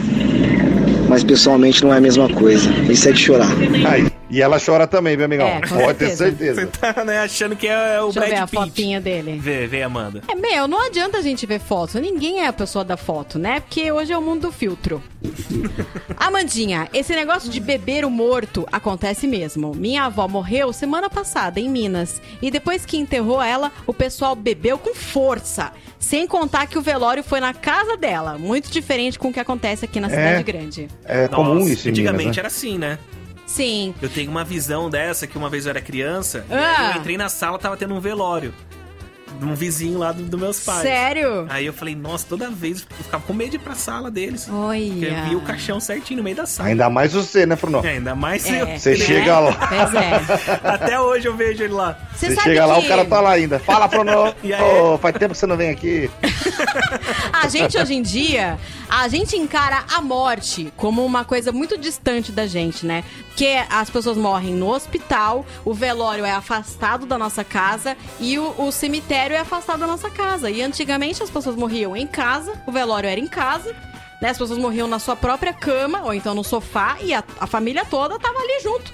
mas pessoalmente não é a mesma coisa. Isso é de chorar. Aí, e ela chora também, meu amigão. É, com Pode ter certeza. certeza. Tá, né, achando que é o Deixa eu ver Brad a Pitt. fotinha dele. Vê, vê, Amanda. É, meu, não adianta a gente ver foto. Ninguém é a pessoa da foto, né? Porque hoje é o mundo do filtro. Amandinha, esse negócio de beber o morto acontece mesmo. Minha avó morreu semana passada em Minas. E depois que enterrou ela, o pessoal bebeu com força. Sem contar que o velório foi na casa dela. Muito diferente com o que acontece aqui na É. cidade grande. É comum isso em Antigamente Minas, né? era assim, né? Sim. Eu tenho uma visão dessa que uma vez eu era criança, e Ah. aí eu entrei na sala, tava tendo um velório. De um vizinho lá dos do meus pais. Sério? Aí eu falei, nossa, toda vez eu ficava com medo de ir pra sala deles. Olha. Porque eu via o caixão certinho no meio da sala. Ainda mais você, né, Bruno? É, ainda mais É, eu. Você né? chega lá. Pois é. Até hoje eu vejo ele lá. Você Você sabe chega lá, que- o cara tá lá ainda. Fala, Bruno. E aí? Ô, faz tempo que você não vem aqui. A gente hoje em dia, a gente encara a morte como uma coisa muito distante da gente, né? Porque as pessoas morrem no hospital, o velório é afastado da nossa casa e o, o cemitério é afastado da nossa casa. E antigamente as pessoas morriam em casa, o velório era em casa. Né? As pessoas morriam na sua própria cama, ou então no sofá, e a, a família toda tava ali junto.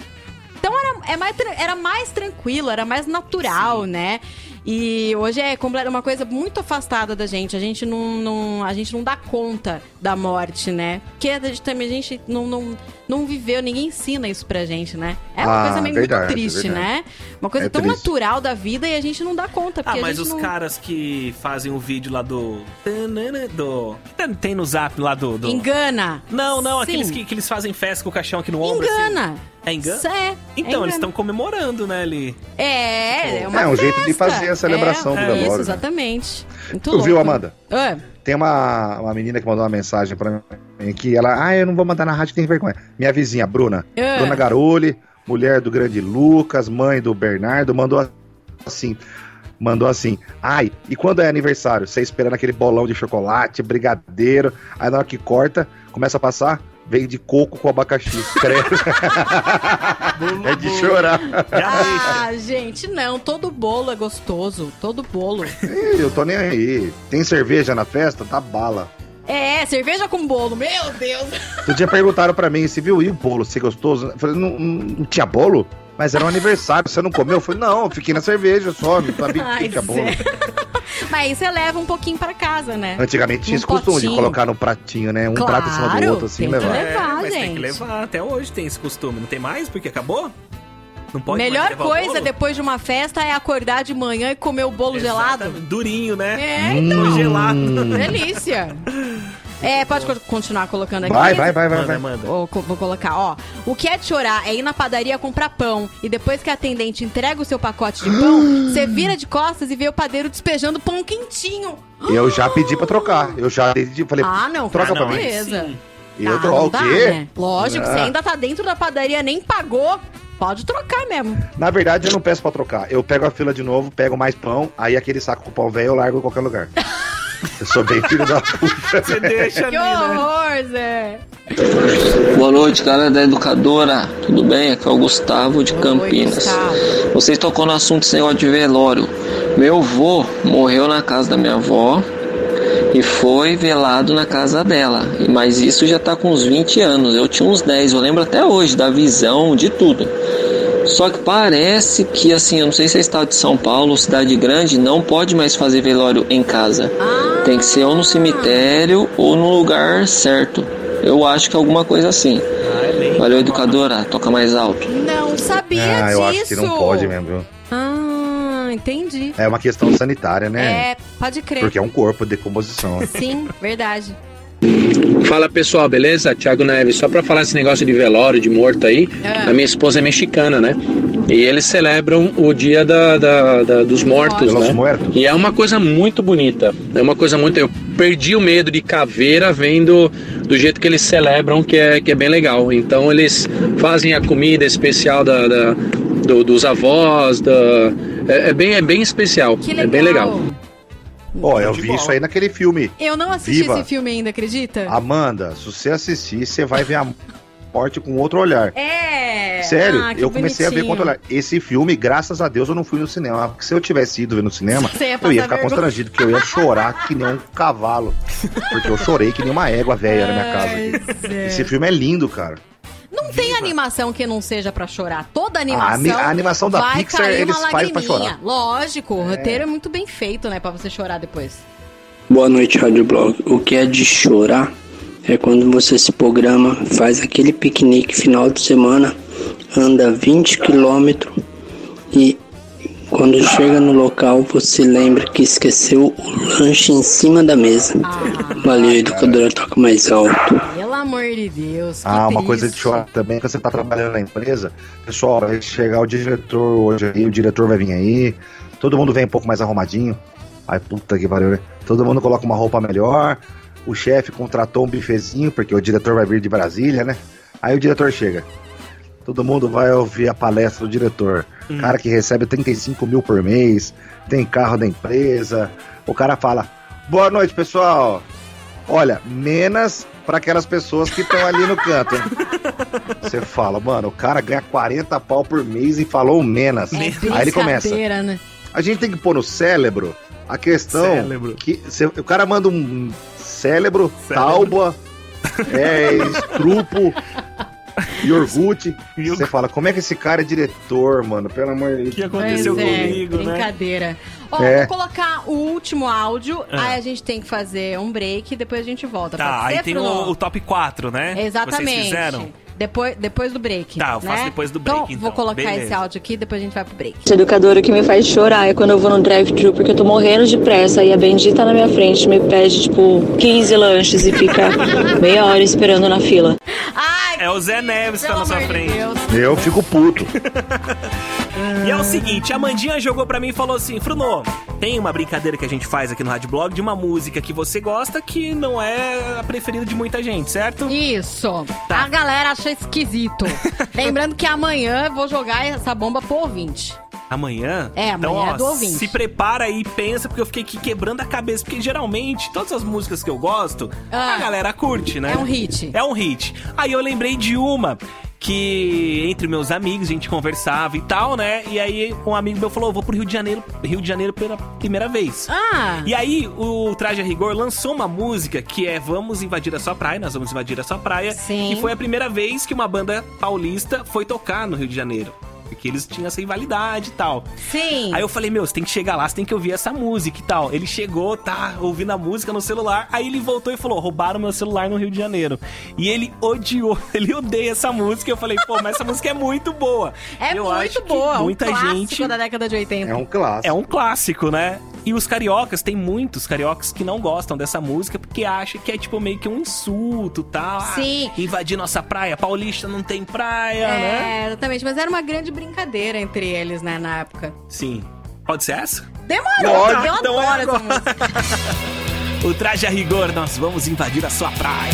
Então era, é mais, era mais tranquilo, era mais natural, né? E hoje é uma coisa muito afastada da gente. A gente não, não- a gente não dá conta da morte, né? Porque a gente também a gente não, não, não viveu, ninguém ensina isso pra gente, né? É uma Ah, coisa meio verdade, muito triste, verdade. né? Uma coisa É tão triste. natural da vida e a gente não dá conta. Ah, mas os não... caras que fazem o vídeo lá do. do. que tem- no zap lá do. do... Engana. Não, não, Sim. aqueles que, que eles fazem festa com o caixão aqui no ombro. Engana. Assim. É engano? Isso é. Então, é eles engana. estão comemorando, né, ali. É, é uma É um jeito de festa. fazer a celebração é, do é velório, Isso, né? exatamente. Muito Tu louco. viu, Amanda? Ah, Tem uma, uma menina que mandou uma mensagem pra mim que ela, ah, eu não vou mandar na rádio, tem vergonha. Minha vizinha, Bruna. É. Bruna Garoli, mulher do grande Lucas, mãe do Bernardo, mandou assim. Mandou assim, ai, e quando é aniversário? Você esperando aquele bolão de chocolate, brigadeiro, aí na hora que corta, começa a passar, vem de coco com abacaxi. Credo. é de chorar. Ah, gente, não. Todo bolo é gostoso. Todo bolo. Ih, Eu tô nem aí. Tem cerveja na festa? Tá bala. É, cerveja com bolo. Meu Deus. Outro dia perguntaram pra mim, você viu e o bolo, ser gostoso? Eu falei, não, não- não tinha bolo? Mas era um aniversário, você não comeu? Eu falei, não, eu fiquei na cerveja só, não sabia que acabou. Zé. Mas aí você leva um pouquinho pra casa, né? Antigamente tinha Um esse costume de colocar no pratinho, né? Um Claro, prato em cima do outro, assim, tem que levar. levar. É, mas tem gente. que levar. Até hoje tem esse costume. Não tem mais? Porque acabou? Não pode mais Melhor levar coisa bolo? depois de uma festa é acordar de manhã e comer o bolo gelado. Durinho, né? É, então. Gelado. Delícia. É, pode co- continuar colocando aqui. Vai, vai, vai, vai, Manda, vai. manda. Vou, vou colocar, ó. O que é de chorar é ir na padaria comprar pão e depois que a atendente entrega o seu pacote de pão, você vira de costas e vê o padeiro despejando pão quentinho. Eu já pedi pra trocar. Eu já pedi, falei, Ah, não, troca cara, pra mim. beleza. E eu Ah, troco não o quê? né? Lógico, você Ah. ainda tá dentro da padaria, nem pagou. Pode trocar mesmo. Na verdade, eu não peço pra trocar. Eu pego a fila de novo, pego mais pão, aí aquele saco com pão velho eu largo em qualquer lugar. Eu sou bem filho da puta. Você deixa Que horror, Zé. Boa noite, galera da Educadora. Tudo bem? Aqui é o Gustavo de Campinas. Gustavo. Vocês tocou no assunto negócio de velório. Meu avô morreu na casa da minha avó e foi velado na casa dela. E- Mas isso já tá com uns 20 anos. Eu tinha uns 10, eu lembro até hoje da visão, de tudo. Só que parece que, assim, eu não sei se é estado de São Paulo ou cidade grande, não pode mais fazer velório em casa. Tem que ser ou no cemitério ou no lugar certo. Eu acho que é alguma coisa assim. Valeu, educadora. Toca mais alto. Não sabia Ah, disso. eu acho que não pode mesmo, viu? Ah, entendi. É uma questão sanitária, né? É, pode crer. Porque é um corpo de decomposição. Sim, verdade. Fala pessoal, beleza? Thiago Neves, só pra falar esse negócio de velório, de morto aí, É. a minha esposa é mexicana, né? E eles celebram o dia da, da- da- dos mortos, né? Muertos. E é uma coisa muito bonita. É uma coisa muito. Eu perdi o medo de caveira vendo do jeito que eles celebram, que é, que é bem legal. Então eles fazem a comida especial da, da- do- dos avós, da, é, é bem, é bem especial. Que É bem legal. Ó, eu vi isso aí naquele filme. Eu não assisti Viva. esse filme ainda, acredita? Amanda, se você assistir, você vai ver a morte com outro olhar. É. Sério, Ah, eu comecei a ver com bonitinho. outro olhar. Esse filme, graças a Deus, eu não fui no cinema. Porque se eu tivesse ido ver no cinema, ia eu ia ficar vergonha. constrangido, porque eu ia chorar que nem um cavalo. Porque eu chorei que nem uma égua velha na minha casa. Esse filme é lindo, cara. Não tem animação que não seja pra chorar. Toda animação. A a animação da vai Pixar, cair eles fazem pra chorar. Lógico, o roteiro é muito bem feito, né? Pra você chorar depois. Boa noite, Rádio Blog. O que é de chorar é quando você se programa, faz aquele piquenique final de semana, anda 20 quilômetros e quando chega no local você lembra que esqueceu o lanche em cima da mesa. Valeu, educadora, toca mais alto. Pelo amor de Deus. que Ah, uma triste. coisa de chorar também, que você tá trabalhando na empresa. Pessoal, vai chegar o diretor hoje aí, o diretor vai vir aí. Todo mundo vem um pouco mais arrumadinho. Ai, puta que pariu, né? Todo mundo coloca uma roupa melhor. O chefe contratou um bifezinho, porque o diretor vai vir de Brasília, né? Aí o diretor chega. Todo mundo vai ouvir a palestra do diretor. Cara que recebe 35 mil por mês, tem carro da empresa. O cara fala: Boa noite, pessoal. Olha, menos para aquelas pessoas que estão ali no canto. Você fala, mano, o cara ganha 40 pau por mês e falou menos. Aí ele começa. Né? A gente tem que pôr no cérebro a questão Cérebro. que cê- o cara manda um cérebro, tauba, é, estrupo, iogurte. Você fala, como é que esse cara é diretor, mano? Pelo amor de Deus. O que aconteceu Pois é, comigo, né? Brincadeira. Ó, É. vou colocar o último áudio, Ah. aí a gente tem que fazer um break e depois a gente volta. Tá, aí ser, tem o, o top 4, né? Vocês Exatamente. fizeram? Depois, depois do break. Tá, eu faço né? depois do break, Então, vou então. colocar Beleza. esse áudio aqui, depois a gente vai pro break. Esse educador que me faz chorar é quando eu vou no drive-thru, porque eu tô morrendo de pressa e a bendita na minha frente me pede, tipo, 15 lanches e fica meia hora esperando na fila. É o Zé Neves que tá na sua frente. Eu fico puto. E é o seguinte, a Mandinha jogou pra mim e falou assim: Fruno, tem uma brincadeira que a gente faz aqui no Rádio Blog de uma música que você gosta que não é a preferida de muita gente, certo? Isso. Tá. A galera acha esquisito. Lembrando que amanhã eu vou jogar essa bomba pro ouvinte. Amanhã? É, amanhã então, ó, é do ouvinte. Se prepara aí e pensa, porque eu fiquei aqui quebrando a cabeça. Porque geralmente, todas as músicas que eu gosto, a galera curte, né? É um hit. É um hit. Aí eu lembrei de uma que entre meus amigos a gente conversava e tal, né? E aí um amigo meu falou: "Eu vou pro Rio de Janeiro, Rio de Janeiro pela primeira vez. Ah! E aí o Traje a Rigor lançou uma música que é Vamos Invadir a Sua Praia, nós vamos invadir a sua praia. Sim. Que foi a primeira vez que uma banda paulista foi tocar no Rio de Janeiro. Que eles tinham essa rivalidade e tal. Sim. Aí eu falei, meu, você tem que chegar lá, você tem que ouvir essa música e tal. Ele chegou, tá ouvindo a música no celular, aí ele voltou e falou: roubaram meu celular no Rio de Janeiro. E ele odiou, ele odeia essa música. Eu falei, pô, mas essa música é muito boa. É eu muito acho que boa. muita um clássico gente. da década de 80. clássico. É um clássico, né? E os cariocas, tem muitos cariocas que não gostam dessa música porque acham que é tipo meio que um insulto, tal. Ah, Sim. invadir nossa praia, paulista não tem praia, né? É, exatamente. Mas era uma grande brincadeira entre eles, né, na época. Sim. Pode ser essa? Demorou, Pode, eu então é adoro essa agora. música. O traje a rigor, nós vamos invadir a sua praia.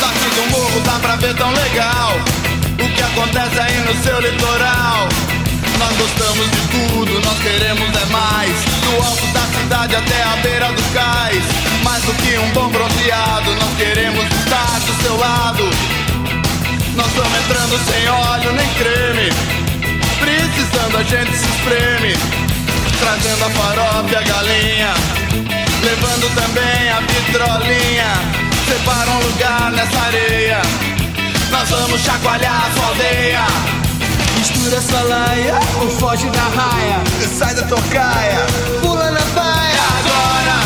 Daqui do morro dá pra ver tão legal acontece aí no seu litoral. Nós gostamos de tudo, nós queremos é mais. Do alto da cidade até a beira do cais. Mais do que um bom bronzeado, nós queremos estar do seu lado. Nós estamos entrando sem óleo nem creme. Precisando a gente se espreme. Trazendo a farofa e a galinha. Levando também a vitrolinha. Separa um lugar nessa areia. Nós vamos chacoalhar a sua aldeia. Mistura essa laia ou foge da raia. Sai da tocaia, pula na baia. Agora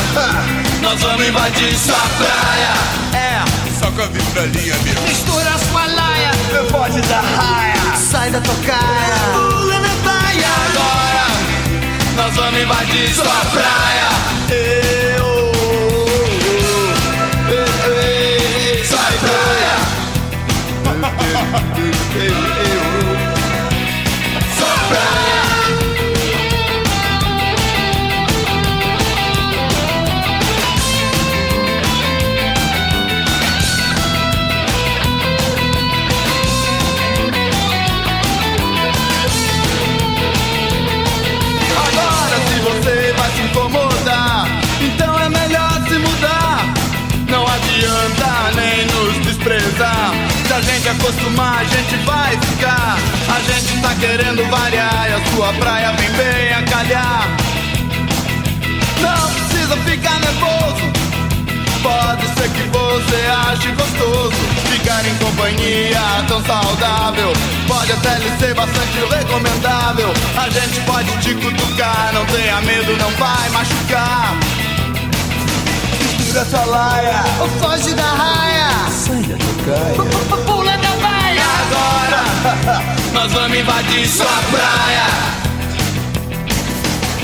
nós vamos invadir sua praia. É, só com a vitrolinha, meu. Mistura sua laia, foge da raia. Sai da tocaia, pula na baia. Agora nós vamos invadir sua praia. Eu, Eu, eu, sua acostumar, a gente vai ficar. A gente tá querendo variar e a sua praia vem bem a calhar. Não precisa ficar nervoso. Pode ser que você ache gostoso Ficar em companhia tão saudável Pode até lhe ser bastante recomendável A gente pode te cutucar Não tenha medo, não vai machucar Mistura sua laia Ou foge da raia Sai da tocaia Nós vamos invadir sua praia.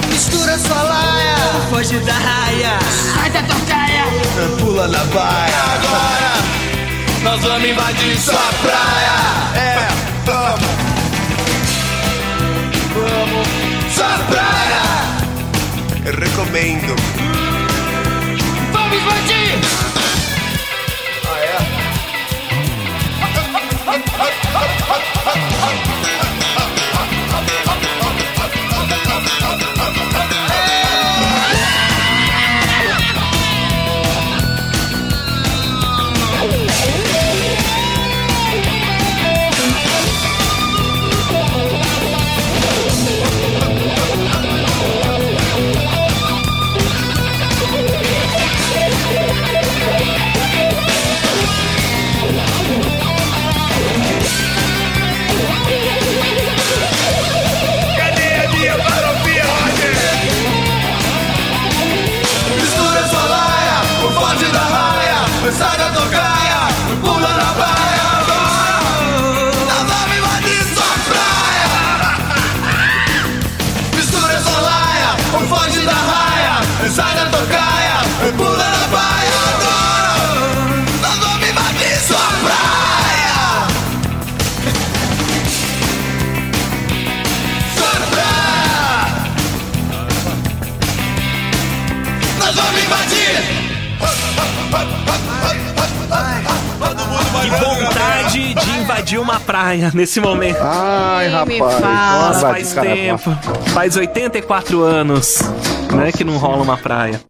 Mistura sua laia. Foge da raia. Sai da tocaia Pula na baia. Agora Nós vamos invadir sua praia. É, vamos. Vamos. Sua praia. Eu recomendo. Vamos invadir はっはっはっ invadir uma praia nesse momento. Ai, me rapaz. Nossa, faz tempo. Faz 84 anos, né, que não rola uma praia.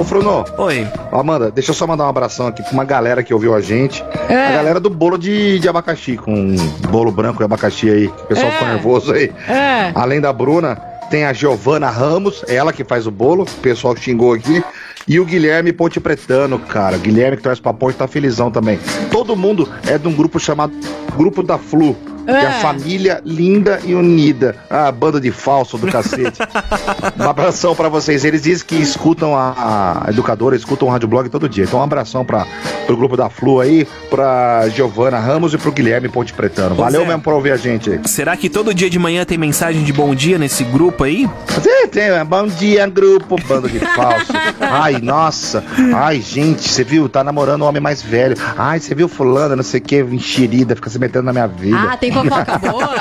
Ô, Fruno. Oi. Amanda, deixa eu só mandar um abração aqui pra uma galera que ouviu a gente. É. A galera do bolo de, de abacaxi, com bolo branco de abacaxi aí. O pessoal É. ficou nervoso aí. É. Além da Bruna, tem a Giovana Ramos, ela que faz o bolo, o pessoal que xingou aqui. E o Guilherme Ponte Pretano, cara. Guilherme que traz pra ponte tá felizão também. Todo mundo é de um grupo chamado Grupo da Flu. É a É. família linda e unida. Ah, banda de falso do cacete. um abração pra vocês. Eles dizem que escutam a, a educadora, escutam o Rádio Blog todo dia. Então um abração pra, pro grupo da Flu aí, pra Giovana Ramos e pro Guilherme Ponte Pretano. Valeu Zé. mesmo por ouvir a gente aí. Será que todo dia de manhã tem mensagem de bom dia nesse grupo aí? Tem, tem. é, Bom dia, grupo, bando de falso. Ai, nossa. Ai, gente, você viu? Tá namorando um homem mais velho. Ai, você viu fulano, não sei o que, enxerida, fica se metendo na minha vida. Ah, tem fofoca boa?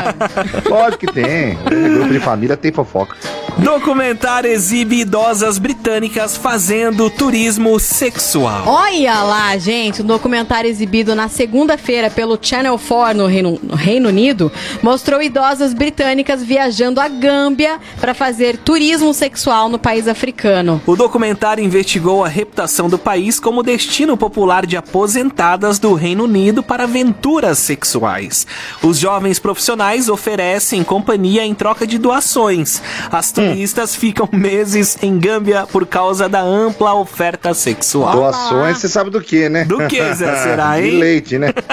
Lógico que tem. Esse grupo de família tem fofoca. Documentário exibe idosas britânicas fazendo turismo sexual. Olha lá, gente, um documentário exibido na segunda-feira pelo Channel 4 no Reino, no Reino Unido mostrou idosas britânicas viajando à Gâmbia para fazer turismo sexual no país africano. O documentário investigou a reputação do país como destino popular de aposentadas do Reino Unido para aventuras sexuais. Os jovens profissionais oferecem companhia em troca de doações. As turistas ficam meses em Gâmbia por causa da ampla oferta sexual. Doações, você sabe do que, né? Do que, Zé? Será, De hein? leite, né?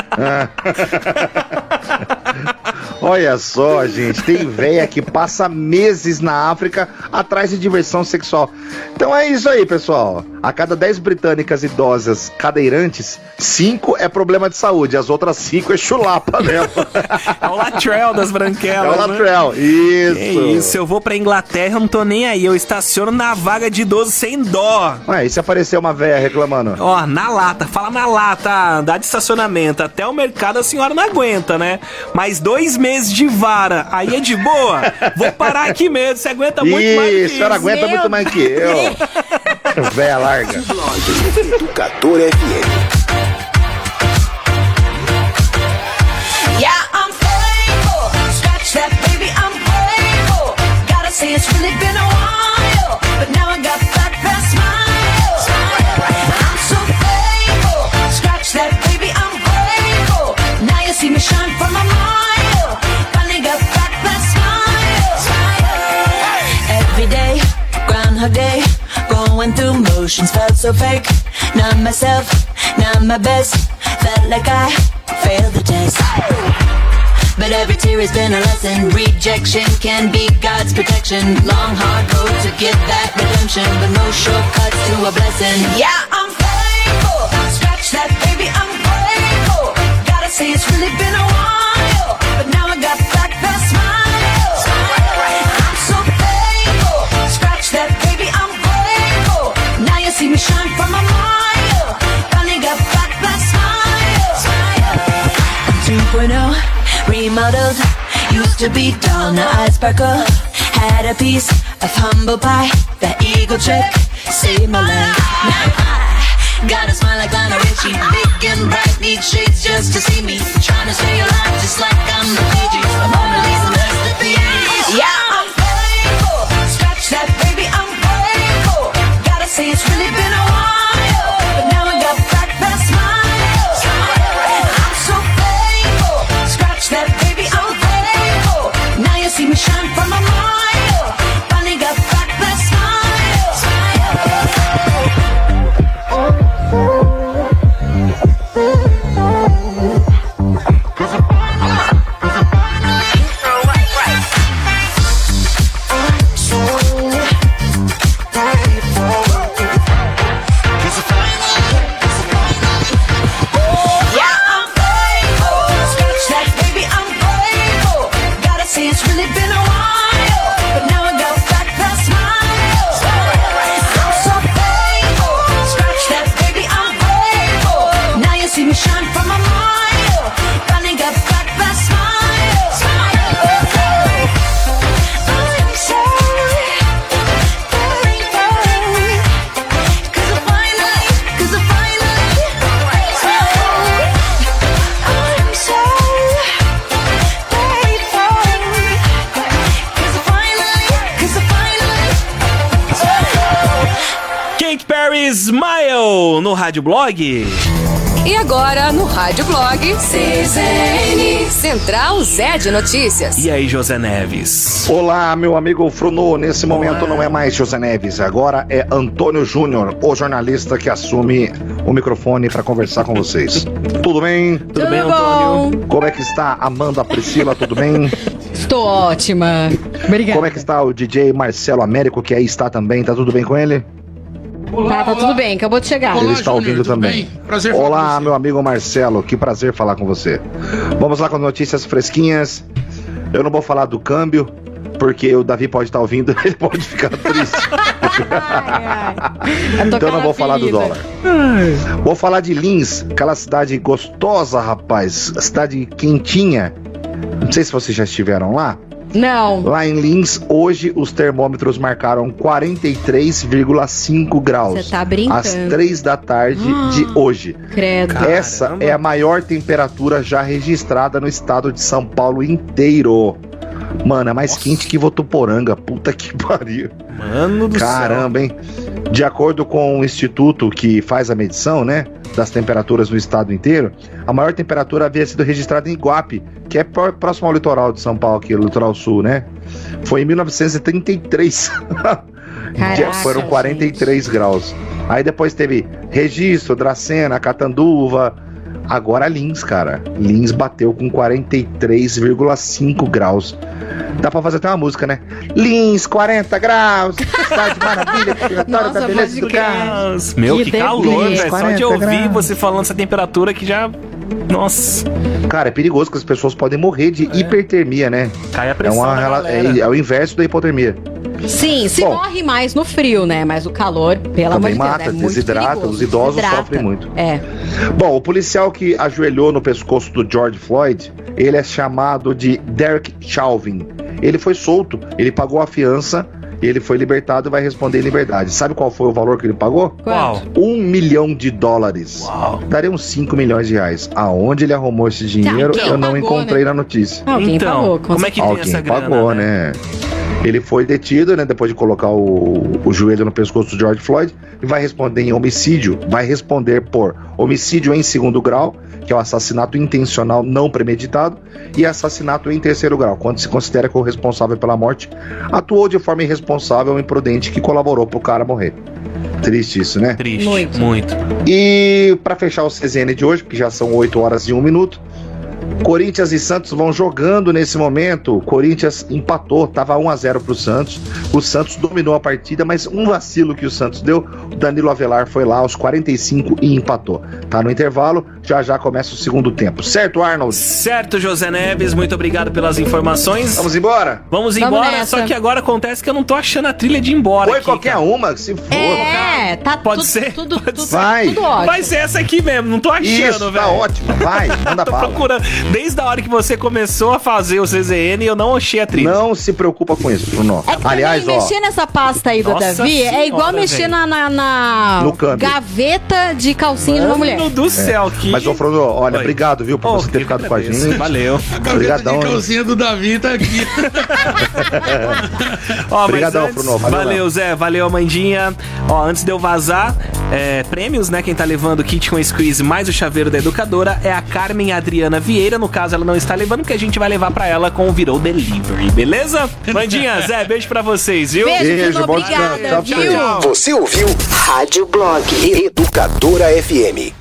Olha só, gente, tem véia que passa meses na África atrás de diversão sexual. Então é isso aí, pessoal. A cada 10 britânicas idosas cadeirantes, 5 é problema de saúde, as outras 5 é chulapa mesmo. É o Latrell das branquelas. É o né? Latrell, isso. Que isso, eu vou pra Inglaterra, eu não tô nem aí. Eu estaciono na vaga de idoso sem dó. Ué, e se aparecer uma véia reclamando? Ó, na lata, fala na lata, dá de estacionamento. Até o mercado a senhora não aguenta, né? Mas dois meses de vara, aí é de boa. Vou parar aqui mesmo, você aguenta muito mais do que Isso, a senhora aguenta muito mais que eu. Véia larga. Educador FM. Say it's really been a while, but now I got back that smile. I'm so faithful. Scratch that, baby, I'm grateful. Now you see me shine from a mile. Finally got back that smile. Every day, Groundhog Day, going through motions felt so fake. Not myself, not my best. Felt like I failed the test. But every tear has been a lesson. Rejection can be God's protection. Long, hard road to get that redemption, but no shortcuts to a blessing. Yeah, I'm faithful. Scratch that, baby, I'm grateful. Gotta say it's really been a while, 2.0. Used to be dull, now I sparkle. Had a piece of humble pie. That eagle trick saved my life. Now I got a smile like Lionel Richie. Big and bright, need shades just to see me. Trying to stay alive just like I'm the Bee Gees. A Mona Lisa masterpiece. Yeah, I'm faithful. Scratch that, baby, I'm grateful. Gotta say it's really been a while, Rádio Blog. E agora no Rádio Blog CZN Central Zé de Notícias. E aí, José Neves? Olá, meu amigo Fruno. Nesse momento não é mais José Neves, agora é Antônio Júnior, o jornalista que assume o microfone para conversar com vocês. Tudo bem? Tudo bem, Antônio? Como é que está Amanda Priscila? Tudo bem? Estou ótima. Obrigada. Como é que está o DJ Marcelo Américo, que aí está também? Tá tudo bem com ele? Tá, tá tudo bem, acabou de chegar. Ele está ouvindo também. Prazer falar Olá, com meu amigo Marcelo, que prazer falar com você. Vamos lá com notícias fresquinhas. Eu não vou falar do câmbio, porque o Davi pode estar ouvindo, ele pode ficar triste. então eu não vou falar do dólar. Vou falar de Lins, aquela cidade gostosa, rapaz. Cidade quentinha. Não sei se vocês já estiveram lá. Não. Lá em Lins, hoje os termômetros marcaram 43,5 graus. Você tá brincando. Às 3 da tarde de hoje. Credo. Essa é a maior temperatura já registrada no estado de São Paulo inteiro. Mano, é mais quente que Votuporanga. Puta que pariu. Mano do Caramba, hein? De acordo com o instituto que faz a medição, né? Das temperaturas no estado inteiro, a maior temperatura havia sido registrada em Iguape, que é pró- próximo ao litoral de São Paulo, aqui, o litoral sul, né? Foi em 1933. Que foram 43 graus. Aí depois teve Registro, Dracena, Catanduva. Agora Lins, cara. Lins bateu com 43,5 graus. Dá pra fazer até uma música, né? Lins, 40 graus. Cidade maravilha, território da beleza do carro. Meu, que, Que calor, velho. Só de 40 ouvir graus. você falando essa temperatura que já. Nossa. Cara, é perigoso que as pessoas podem morrer de hipertermia, né? Cai a É, pressão uma, da rela- galera. é, é o inverso da hipotermia. Sim, se Bom. morre mais no frio, né? Mas o calor, pelo amor Também de Deus, mata, é desidrata, os idosos Desidrata. sofrem muito. É. Bom, o policial que ajoelhou no pescoço do George Floyd, ele é chamado de Derek Chauvin. Ele foi solto, ele pagou a fiança, ele foi libertado e vai responder em liberdade. Sabe qual foi o valor que ele pagou? Qual? Um milhão de dólares. Daria uns 5 milhões de reais. Aonde ele arrumou esse dinheiro, Alguém eu não pagou, encontrei né? na notícia. Alguém Então, pagou, com como é que tem Alguém essa grana, pagou, né? Ele foi detido, né? Depois de colocar o, o joelho no pescoço do George Floyd e vai responder em homicídio. Vai responder por homicídio em segundo grau, que é o assassinato intencional não premeditado, e assassinato em terceiro grau, quando se considera que o responsável pela morte atuou de forma irresponsável e imprudente que colaborou pro cara morrer. Triste isso, né? Triste. Muito. Muito. E para fechar o CZN de hoje, porque já são 8 horas e 1 minuto, Corinthians e Santos vão jogando nesse momento. O Corinthians empatou, tava 1 a 0 pro Santos. O Santos dominou a partida, mas um vacilo que o Santos deu, o Danilo Avelar foi lá aos 45 e empatou. Tá no intervalo, já já começa o segundo tempo. Certo, Arnold? Certo, José Neves, muito obrigado pelas informações. Vamos embora? Vamos Vamos embora, nessa. só que agora acontece que eu não tô achando a trilha de ir embora. Foi aqui, qualquer cara. uma, se for. É, tá Pode tudo, ser? tudo, tudo, Vai. tudo ótimo. Vai ser essa aqui mesmo, não tô achando, Isso, velho. tá ótimo. Vai, manda Tô bala. procurando. Desde a hora que você começou a fazer o CZN, eu não achei a trilha. Não se preocupa com isso, Bruno. É que Aliás, ó. mexer nessa pasta aí do Nossa Davi é igual senhora, mexer velho. na, na, na câmbio. gaveta de calcinha de uma mulher. Mano do céu, que... Mas, ô Frodo, olha, Oi. obrigado, viu, por Pô, você ter ficado com a gente. Valeu. A gaveta Obrigadão. de calcinha do Davi tá aqui. Ó, Obrigadão, antes- Bruno. Valeu, Valeu. Zé. Valeu, Amandinha. Ó, antes de eu vazar, é, prêmios, né? Quem tá levando o kit com squeeze mais o chaveiro da educadora é a Carmen Adriana Vieira. No caso, ela não está levando, porque a gente vai levar pra ela com o Virou Delivery, beleza? Mandinha, Zé, beijo pra vocês, viu? Beijo, Beijo, obrigada. Tchau. Você ouviu Rádio Blog Educadora FM.